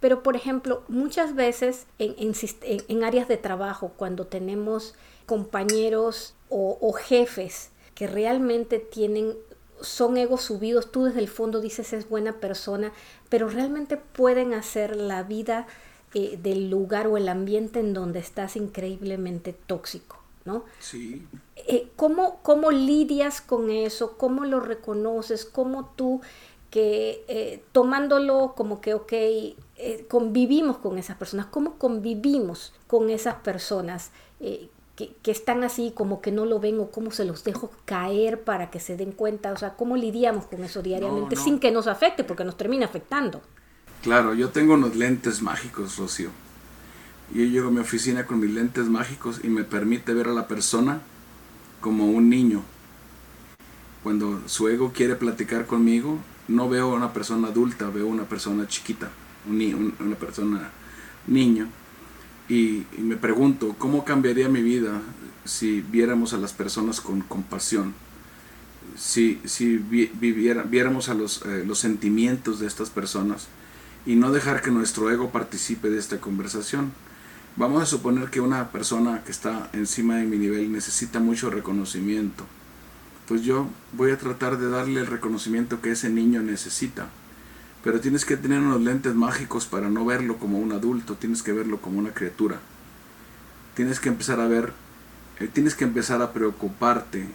S1: Pero, por ejemplo, muchas veces en, en, áreas de trabajo, cuando tenemos compañeros o, o jefes que realmente tienen son egos subidos, tú desde el fondo dices es buena persona, pero realmente pueden hacer la vida eh, del lugar o el ambiente en donde estás increíblemente tóxico, ¿no?
S3: Sí.
S1: Eh, ¿cómo, ¿Cómo lidias con eso? ¿Cómo lo reconoces? ¿Cómo tú que eh, tomándolo como que, ok, convivimos con esas personas? ¿Cómo convivimos con esas personas? Que, que, están así como que no lo ven o cómo se los dejo caer para que se den cuenta, o sea, cómo lidiamos con eso diariamente sin que nos afecte, porque nos termina afectando.
S3: Claro, yo tengo unos lentes mágicos, Rocío. Yo llego a mi oficina con mis lentes mágicos y me permite ver a la persona como un niño. Cuando su ego quiere platicar conmigo, no veo a una persona adulta, veo una persona chiquita, una persona niño. Y, me pregunto, ¿cómo cambiaría mi vida si viéramos a las personas con compasión? Si, si viéramos a eh, los sentimientos de estas personas y no dejar que nuestro ego participe de esta conversación. Vamos a suponer que una persona que está encima de mi nivel necesita mucho reconocimiento. Pues yo voy a tratar de darle el reconocimiento que ese niño necesita. Pero tienes que tener unos lentes mágicos para no verlo como un adulto, tienes que verlo como una criatura. Tienes que empezar a ver, eh, tienes que empezar a preocuparte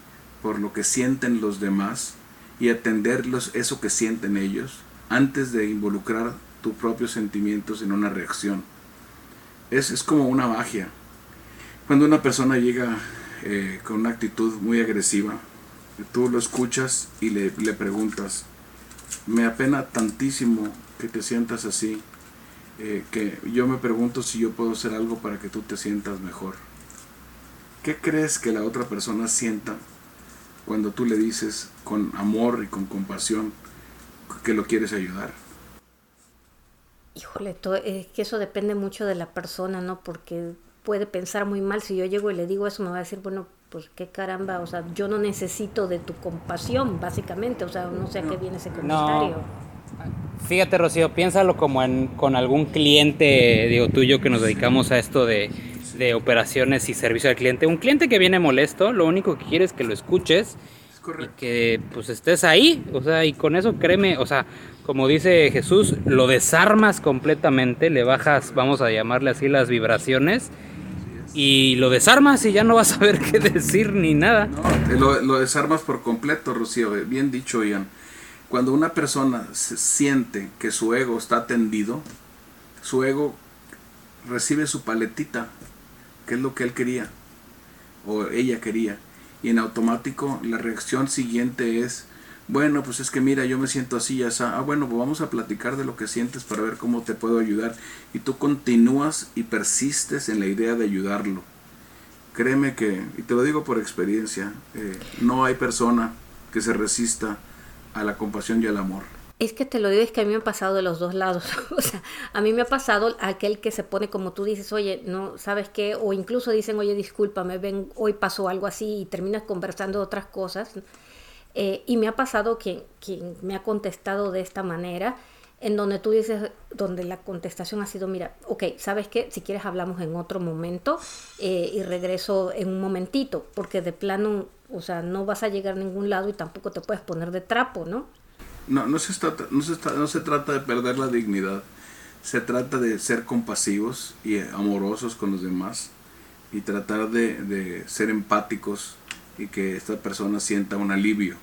S3: por lo que sienten los demás y atenderlos eso que sienten ellos antes de involucrar propios sentimientos en una reacción. Es, es como una magia. Cuando una persona llega eh, con una actitud muy agresiva, tú lo escuchas y le, le preguntas, me apena tantísimo que te sientas así, eh, que yo me pregunto si yo puedo hacer algo para que tú te sientas mejor. ¿Qué crees que la otra persona sienta cuando tú le dices con amor y con compasión que lo quieres ayudar?
S1: Híjole, es que eso depende mucho de la persona, ¿no? Porque puede pensar muy mal. Si yo llego y le digo eso, me va a decir, bueno, pues qué caramba, o sea, yo no necesito de tu compasión, básicamente. O sea, no sé a qué viene ese comentario.
S4: Fíjate, Rocío, piénsalo como en, con algún cliente, digo, tuyo que nos dedicamos a esto de, de operaciones y servicio al cliente. Un cliente que viene molesto, lo único que quiere es que lo escuches y que pues estés ahí, o sea, y con eso créeme, o sea, como dice Jesús, lo desarmas completamente, le bajas, vamos a llamarle así, las vibraciones, y lo desarmas y ya no vas a ver qué decir ni nada.
S3: No, lo, desarmas por completo, Rocío, eh, bien dicho, Ian. Cuando una persona se siente que su ego está atendido, su ego recibe su paletita, que es lo que él quería, o ella quería y en automático la reacción siguiente es, bueno, pues es que mira, yo me siento así, ya ah, bueno, pues vamos a platicar de lo que sientes para ver cómo te puedo ayudar. Y tú continúas y persistes en la idea de ayudarlo. Créeme que, y te lo digo por experiencia, eh, no hay persona que se resista a la compasión y al amor.
S1: Es que te lo digo, es que a mí me ha pasado de los dos lados. *laughs* o sea, a mí me ha pasado aquel que se pone como tú dices, oye, no, ¿sabes qué? O incluso dicen, oye, discúlpame, ven, hoy pasó algo así y terminas conversando otras cosas. Eh, y me ha pasado quien, quien me ha contestado de esta manera, en donde tú dices, donde la contestación ha sido, mira, ok, ¿sabes qué? Si quieres hablamos en otro momento eh, y regreso en un momentito, porque de plano, o sea, no vas a llegar a ningún lado y tampoco te puedes poner de trapo, ¿no?
S3: No, no se, trata, no, se no se trata de perder la dignidad, se trata de ser compasivos y amorosos con los demás y tratar de, de ser empáticos y que esta persona sienta un alivio.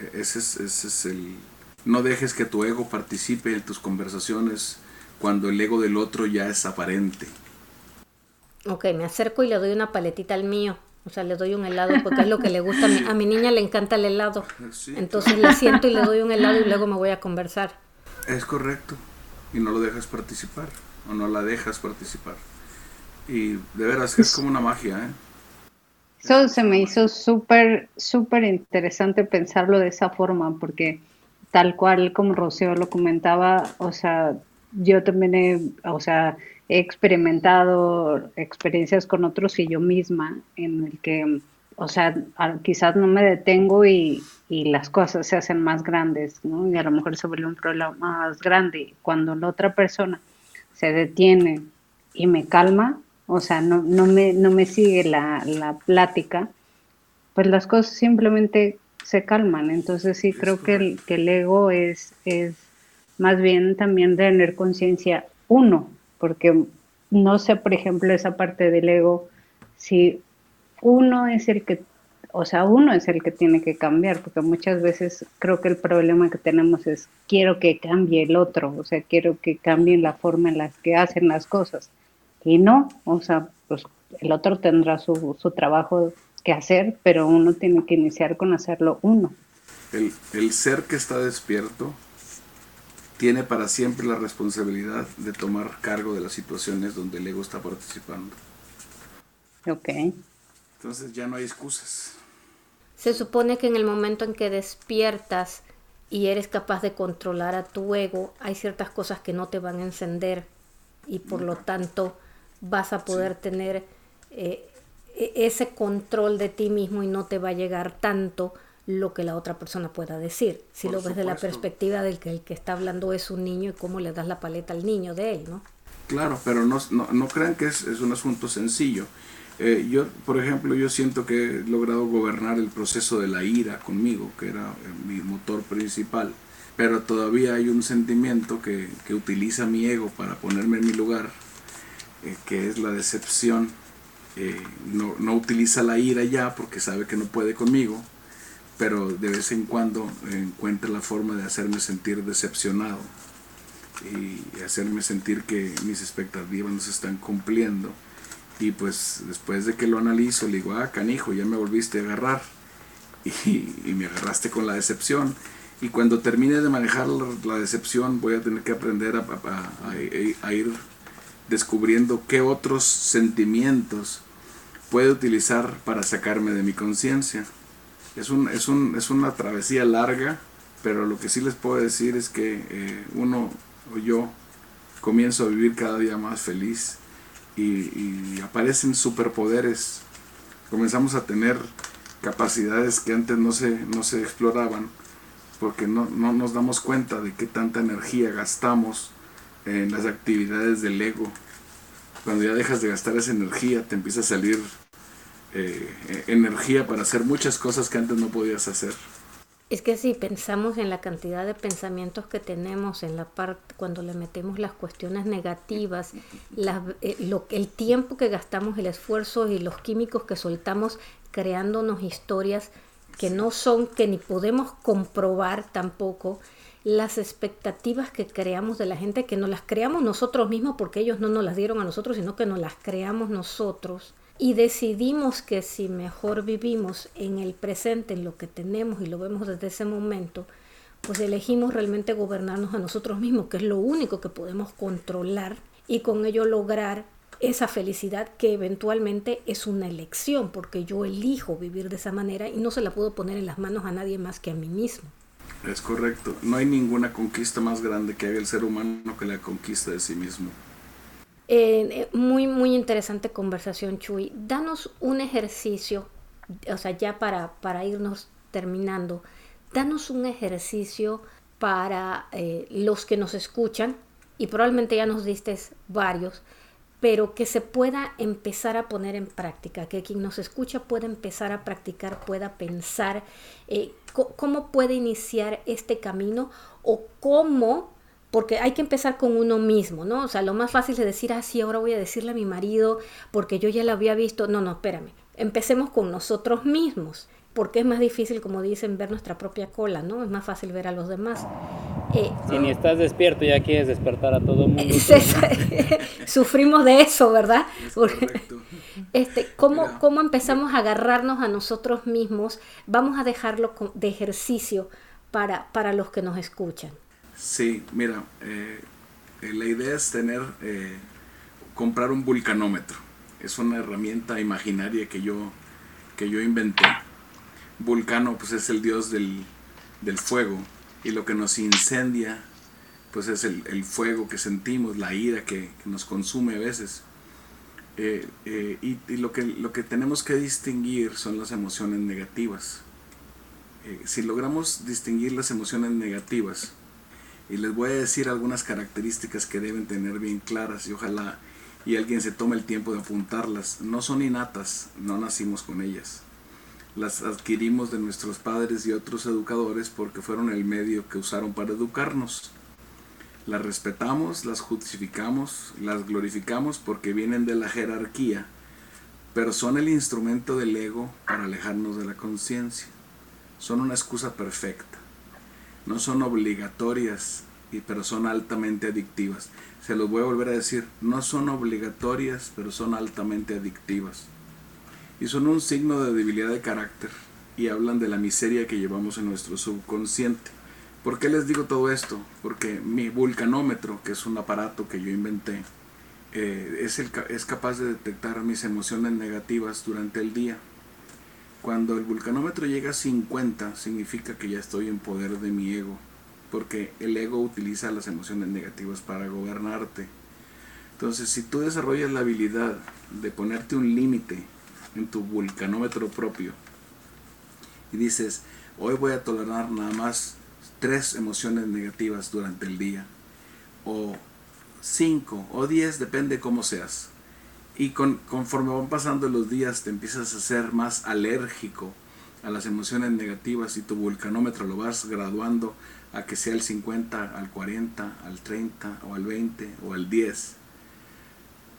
S3: E, ese es, ese es el, no dejes que tu ego participe en tus conversaciones cuando el ego del otro ya es aparente.
S1: Ok, me acerco y le doy una paletita al mío. O sea, le doy un helado porque es lo que le gusta. A mi, a mi niña le encanta el helado. Entonces le siento y le doy un helado y luego me voy a conversar.
S3: Es correcto. Y no lo dejas participar. O no la dejas participar. Y de veras, es como una magia, ¿eh?
S2: Eso se me hizo súper, súper interesante pensarlo de esa forma, porque tal cual como Rocío lo comentaba, o sea, yo también he, o sea, he experimentado experiencias con otros y yo misma en el que, o sea, quizás no me detengo y, y las cosas se hacen más grandes, ¿no? Y a lo mejor se vuelve un problema más grande. Cuando la otra persona se detiene y me calma, o sea, no, no, me, no me sigue la, la plática, pues las cosas simplemente se calman. Entonces sí creo que el, que el ego es, es más bien también tener conciencia uno, porque no sé, por ejemplo, esa parte del ego, si uno es el que, o sea, uno es el que tiene que cambiar, porque muchas veces creo que el problema que tenemos es quiero que cambie el otro, o sea, quiero que cambie la forma en la que hacen las cosas. Y no, o sea, pues el otro tendrá su, su trabajo que hacer, pero uno tiene que iniciar con hacerlo uno.
S3: El, el ser que está despierto tiene para siempre la responsabilidad de tomar cargo de las situaciones donde el ego está participando.
S2: Ok.
S3: Entonces ya no hay excusas.
S1: Se supone que en el momento en que despiertas y eres capaz de controlar a tu ego, hay ciertas cosas que no te van a encender y por lo tanto vas a poder tener eh, e-, ese control de ti mismo y no te va a llegar tanto lo que la otra persona pueda decir. Si lo ves de la perspectiva del que el que está hablando es un niño y cómo le das la paleta al niño de él, ¿no?
S3: Claro, pero no, no, crean que es, es, un asunto sencillo. Eh, yo, por ejemplo, yo siento que he logrado gobernar el proceso de la ira conmigo, que era eh, mi motor principal, pero todavía hay un sentimiento que, que utiliza mi ego para ponerme en mi lugar, eh, que es la decepción eh, no, no, utiliza la ira ya porque sabe que no puede conmigo, pero de vez en cuando encuentra la forma de hacerme sentir decepcionado y hacerme sentir que mis expectativas no se están cumpliendo. Y pues después de que lo analizo, le digo, ah, canijo, ya me volviste a agarrar *laughs* y, me agarraste con la decepción. Y cuando termine de manejar la, decepción, voy a tener que aprender a, a ir descubriendo qué otros sentimientos puede utilizar para sacarme de mi conciencia. Es, un, es, un, es una travesía larga, pero lo que sí les puedo decir es que eh, uno o yo comienzo a vivir cada día más feliz y, aparecen superpoderes. Comenzamos a tener capacidades que antes no se, no se exploraban porque no, no nos damos cuenta de qué tanta energía gastamos en las actividades del ego. Cuando ya dejas de gastar esa energía, te empieza a salir eh, energía para hacer muchas cosas que antes no podías hacer.
S1: Es que si pensamos en la cantidad de pensamientos que tenemos, en la parte cuando le metemos las cuestiones negativas, eh, lo, el tiempo que gastamos, el esfuerzo y los químicos que soltamos creándonos historias que no son, que ni podemos comprobar tampoco, las expectativas que creamos de la gente, que no las creamos nosotros mismos porque ellos no nos las dieron a nosotros, sino que nos las creamos nosotros. Y decidimos que si mejor vivimos en el presente, en lo que tenemos y lo vemos desde ese momento, pues elegimos realmente gobernarnos a nosotros mismos, que es lo único que podemos controlar y con ello lograr esa felicidad que eventualmente es una elección, porque yo elijo vivir de esa manera y no se la puedo poner en las manos a nadie más que a mí mismo.
S3: Es correcto. No hay ninguna conquista más grande que haga el ser humano que la conquista de sí mismo.
S1: Eh, eh, muy, muy interesante conversación, Chuy. Danos un ejercicio, o sea, ya para, para irnos terminando, danos un ejercicio para eh, los que nos escuchan, y probablemente ya nos diste varios, pero que se pueda empezar a poner en práctica, que quien nos escucha pueda empezar a practicar, pueda pensar cómo puede iniciar este camino o cómo porque hay que empezar con uno mismo, ¿no? O sea, lo más fácil es decir, ah, sí, ahora voy a decirle a mi marido porque yo ya lo había visto. No, no, espérame. Empecemos con nosotros mismos, porque es más difícil, como dicen, ver nuestra propia cola, ¿no? Es más fácil ver a los demás.
S4: Eh, si ni estás despierto, ya quieres despertar a todo el mundo. *laughs* *laughs*
S1: sufrimos de eso, ¿verdad? *laughs* este, ¿cómo, ¿Cómo empezamos a agarrarnos a nosotros mismos? Vamos a dejarlo de ejercicio para, para los que nos escuchan.
S3: Sí, mira, eh, eh, la idea es tener, eh, comprar un vulcanómetro. Es una herramienta imaginaria que yo, que yo inventé. Vulcano, pues es el dios del, fuego. Y lo que nos incendia, pues es el, fuego que sentimos, la ira que, nos consume a veces. y, lo, que, lo que tenemos que distinguir son las emociones negativas. si logramos distinguir las emociones negativas, y les voy a decir algunas características que deben tener bien claras y ojalá y alguien se tome el tiempo de apuntarlas. No son innatas, no nacimos con ellas. Las adquirimos de nuestros padres y otros educadores porque fueron el medio que usaron para educarnos. Las respetamos, las justificamos, las glorificamos porque vienen de la jerarquía, pero son el instrumento del ego para alejarnos de la conciencia. Son una excusa perfecta no son obligatorias, pero son altamente adictivas. Se los voy a volver a decir, no son obligatorias, pero son altamente adictivas. Y son un signo de debilidad de carácter y hablan de la miseria que llevamos en nuestro subconsciente. ¿Por qué les digo todo esto? Porque mi vulcanómetro, que es un aparato que yo inventé, eh, es, el, es capaz de detectar mis emociones negativas durante el día. Cuando el vulcanómetro llega a 50, significa que ya estoy en poder de mi ego, porque el ego utiliza las emociones negativas para gobernarte. Entonces, si tú desarrollas la habilidad de ponerte un límite en tu vulcanómetro propio y dices, hoy voy a tolerar nada más tres emociones negativas durante el día, o cinco, o diez, depende cómo seas y con, conforme van pasando los días te empiezas a ser más alérgico a las emociones negativas y tu vulcanómetro lo vas graduando a que sea el 50, al 40, al 30 o al 20 o al 10.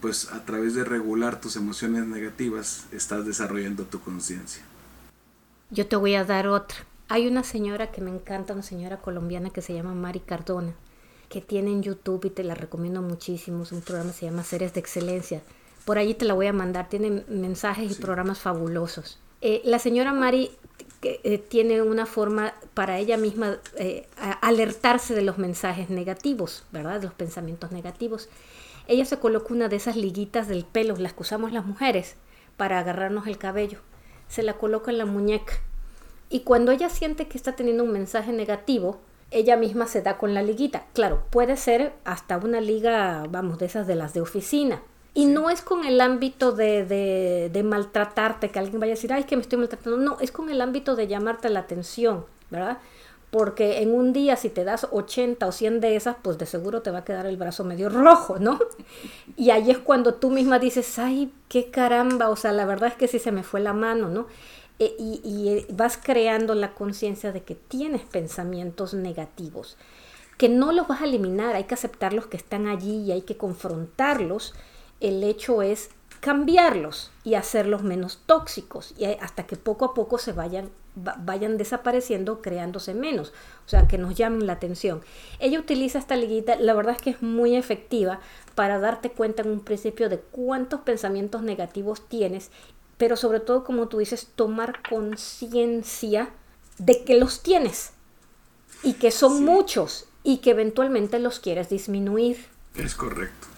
S3: Pues a través de regular tus emociones negativas estás desarrollando tu conciencia.
S1: Yo te voy a dar otra. Hay una señora que me encanta, una señora colombiana que se llama Mari Cardona, que tiene en YouTube y te la recomiendo muchísimo. Es un programa que se llama Seres de Excelencia por allí te la voy a mandar. Tiene mensajes y programas fabulosos. Eh, la señora Mari eh, tiene una forma para ella misma eh, alertarse de los mensajes negativos, ¿verdad? De los pensamientos negativos. Ella se coloca una de esas liguitas del pelo, las que usamos las mujeres, para agarrarnos el cabello. Se la coloca en la muñeca. Y cuando ella siente que está teniendo un mensaje negativo, ella misma se da con la liguita. Claro, puede ser hasta una liga, vamos, de esas de las de oficina, y no es con el ámbito de, de, maltratarte, que alguien vaya a decir, ay, que me estoy maltratando. No, es con el ámbito de llamarte la atención, ¿verdad? Porque en un día si te das 80 o 100 de esas, pues de seguro te va a quedar el brazo medio rojo, ¿no? *laughs* Y ahí es cuando tú misma dices, ay, qué caramba, o sea, la verdad es que sí se me fue la mano, ¿no? E, y, y eh, vas creando la conciencia de que tienes pensamientos negativos, que no los vas a eliminar, hay que aceptar los que están allí y hay que confrontarlos el hecho es cambiarlos y hacerlos menos tóxicos y hasta que poco a poco se vayan vayan desapareciendo, creándose menos, o sea, que nos llamen la atención. Ella utiliza esta liguita, la verdad es que es muy efectiva para darte cuenta en un principio de cuántos pensamientos negativos tienes, pero sobre todo, como tú dices, tomar conciencia de que los tienes y que son muchos y que eventualmente los quieres disminuir.
S3: Es correcto.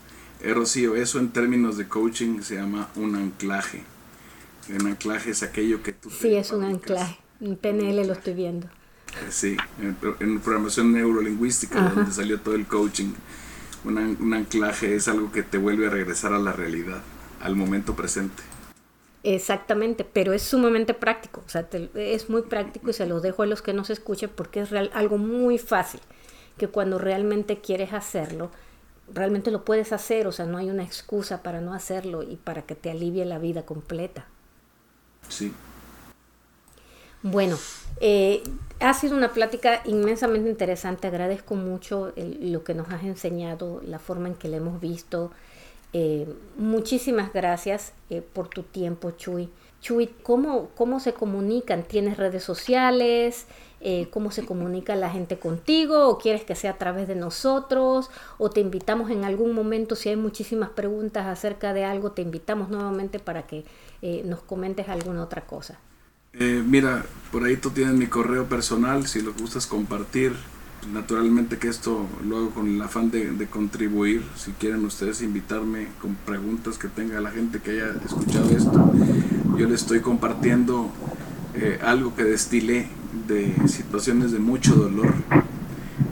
S3: Eh, Rocío, eso en términos de coaching se llama un anclaje. Un anclaje es aquello que tú...
S1: Sí, es un anclaje. En PNL lo estoy viendo.
S3: Sí, en, programación neurolingüística, donde salió todo el coaching. un anclaje es algo que te vuelve a regresar a la realidad, al momento presente.
S1: Exactamente, pero es sumamente práctico, o sea, es muy práctico y se lo dejo a los que nos escuchen porque es algo muy fácil, que cuando realmente quieres hacerlo, realmente lo puedes hacer, o sea, no hay una excusa para no hacerlo y para que te alivie la vida completa.
S3: Sí.
S1: Bueno, eh, ha sido una plática inmensamente interesante, agradezco mucho lo que nos has enseñado, la forma en que le hemos visto. Eh, muchísimas gracias eh, por tu tiempo, Chuy. Chuy, ¿cómo, ¿cómo se comunican? ¿Tienes redes sociales? Eh, cómo se comunica la gente contigo o quieres que sea a través de nosotros o te invitamos en algún momento si hay muchísimas preguntas acerca de algo te invitamos nuevamente para que eh, nos comentes alguna otra cosa.
S3: Eh, mira por ahí tú tienes mi correo personal si lo gustas compartir. Naturalmente que esto lo hago con el afán de, de contribuir. Si quieren ustedes invitarme con preguntas que tenga la gente que haya escuchado esto yo le estoy compartiendo algo que destilé de situaciones de mucho dolor.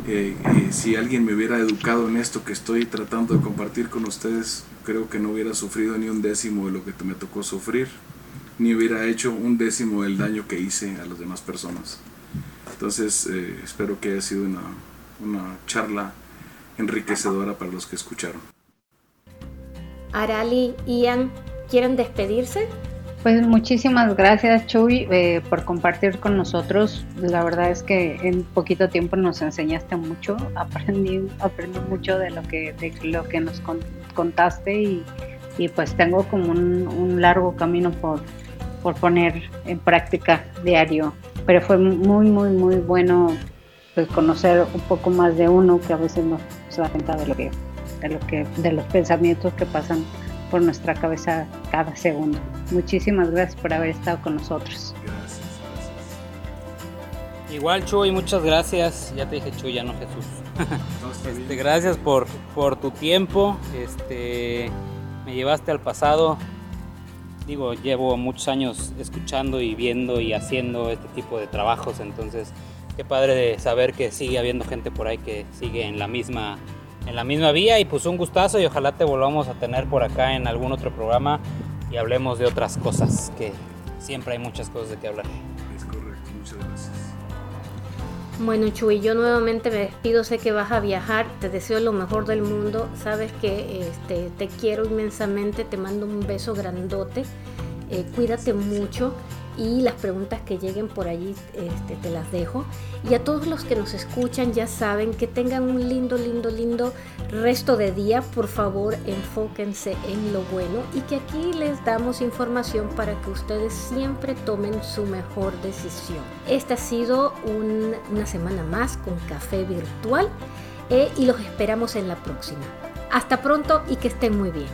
S3: Eh, si alguien me hubiera educado en esto que estoy tratando de compartir con ustedes, creo que no hubiera sufrido ni un décimo de lo que me tocó sufrir, ni hubiera hecho un décimo del daño que hice a las demás personas. Entonces, eh, espero que haya sido una, una charla enriquecedora para los que escucharon.
S1: Arali, Ian, ¿quieren despedirse?
S2: Pues muchísimas gracias Chuy eh, por compartir con nosotros. La verdad es que en poquito tiempo nos enseñaste mucho, aprendí, aprendí mucho de lo que, de lo que nos contaste y, y pues tengo como un, largo camino por, por poner en práctica diario. Pero fue muy, muy, muy bueno pues, conocer un poco más de uno que a veces no se da cuenta de lo que, de lo que, de los pensamientos que pasan por nuestra cabeza cada segundo. Muchísimas gracias por haber estado con nosotros.
S3: Gracias,
S4: Igual Chuy, muchas gracias. Ya te dije Chuy, ya no Jesús. Este, gracias por, por tu tiempo. Este, me llevaste al pasado. Digo, llevo muchos años escuchando y viendo y haciendo este tipo de trabajos, entonces qué padre de saber que sigue habiendo gente por ahí que sigue en la misma en la misma vía y pues un gustazo y ojalá te volvamos a tener por acá en algún otro programa y hablemos de otras cosas, que siempre hay muchas cosas de qué hablar.
S3: Es correcto, muchas gracias.
S1: Bueno, Chuy, yo nuevamente me despido, sé que vas a viajar, te deseo lo mejor del mundo, sabes que este, te quiero inmensamente, te mando un beso grandote, eh, cuídate mucho y las preguntas que lleguen por allí este, te las dejo. Y a todos los que nos escuchan ya saben que tengan un lindo, lindo, lindo resto de día. Por favor, enfóquense en lo bueno y que aquí les damos información para que ustedes siempre tomen su mejor decisión. Esta ha sido una semana más con café virtual eh, y los esperamos en la próxima. Hasta pronto y que estén muy bien.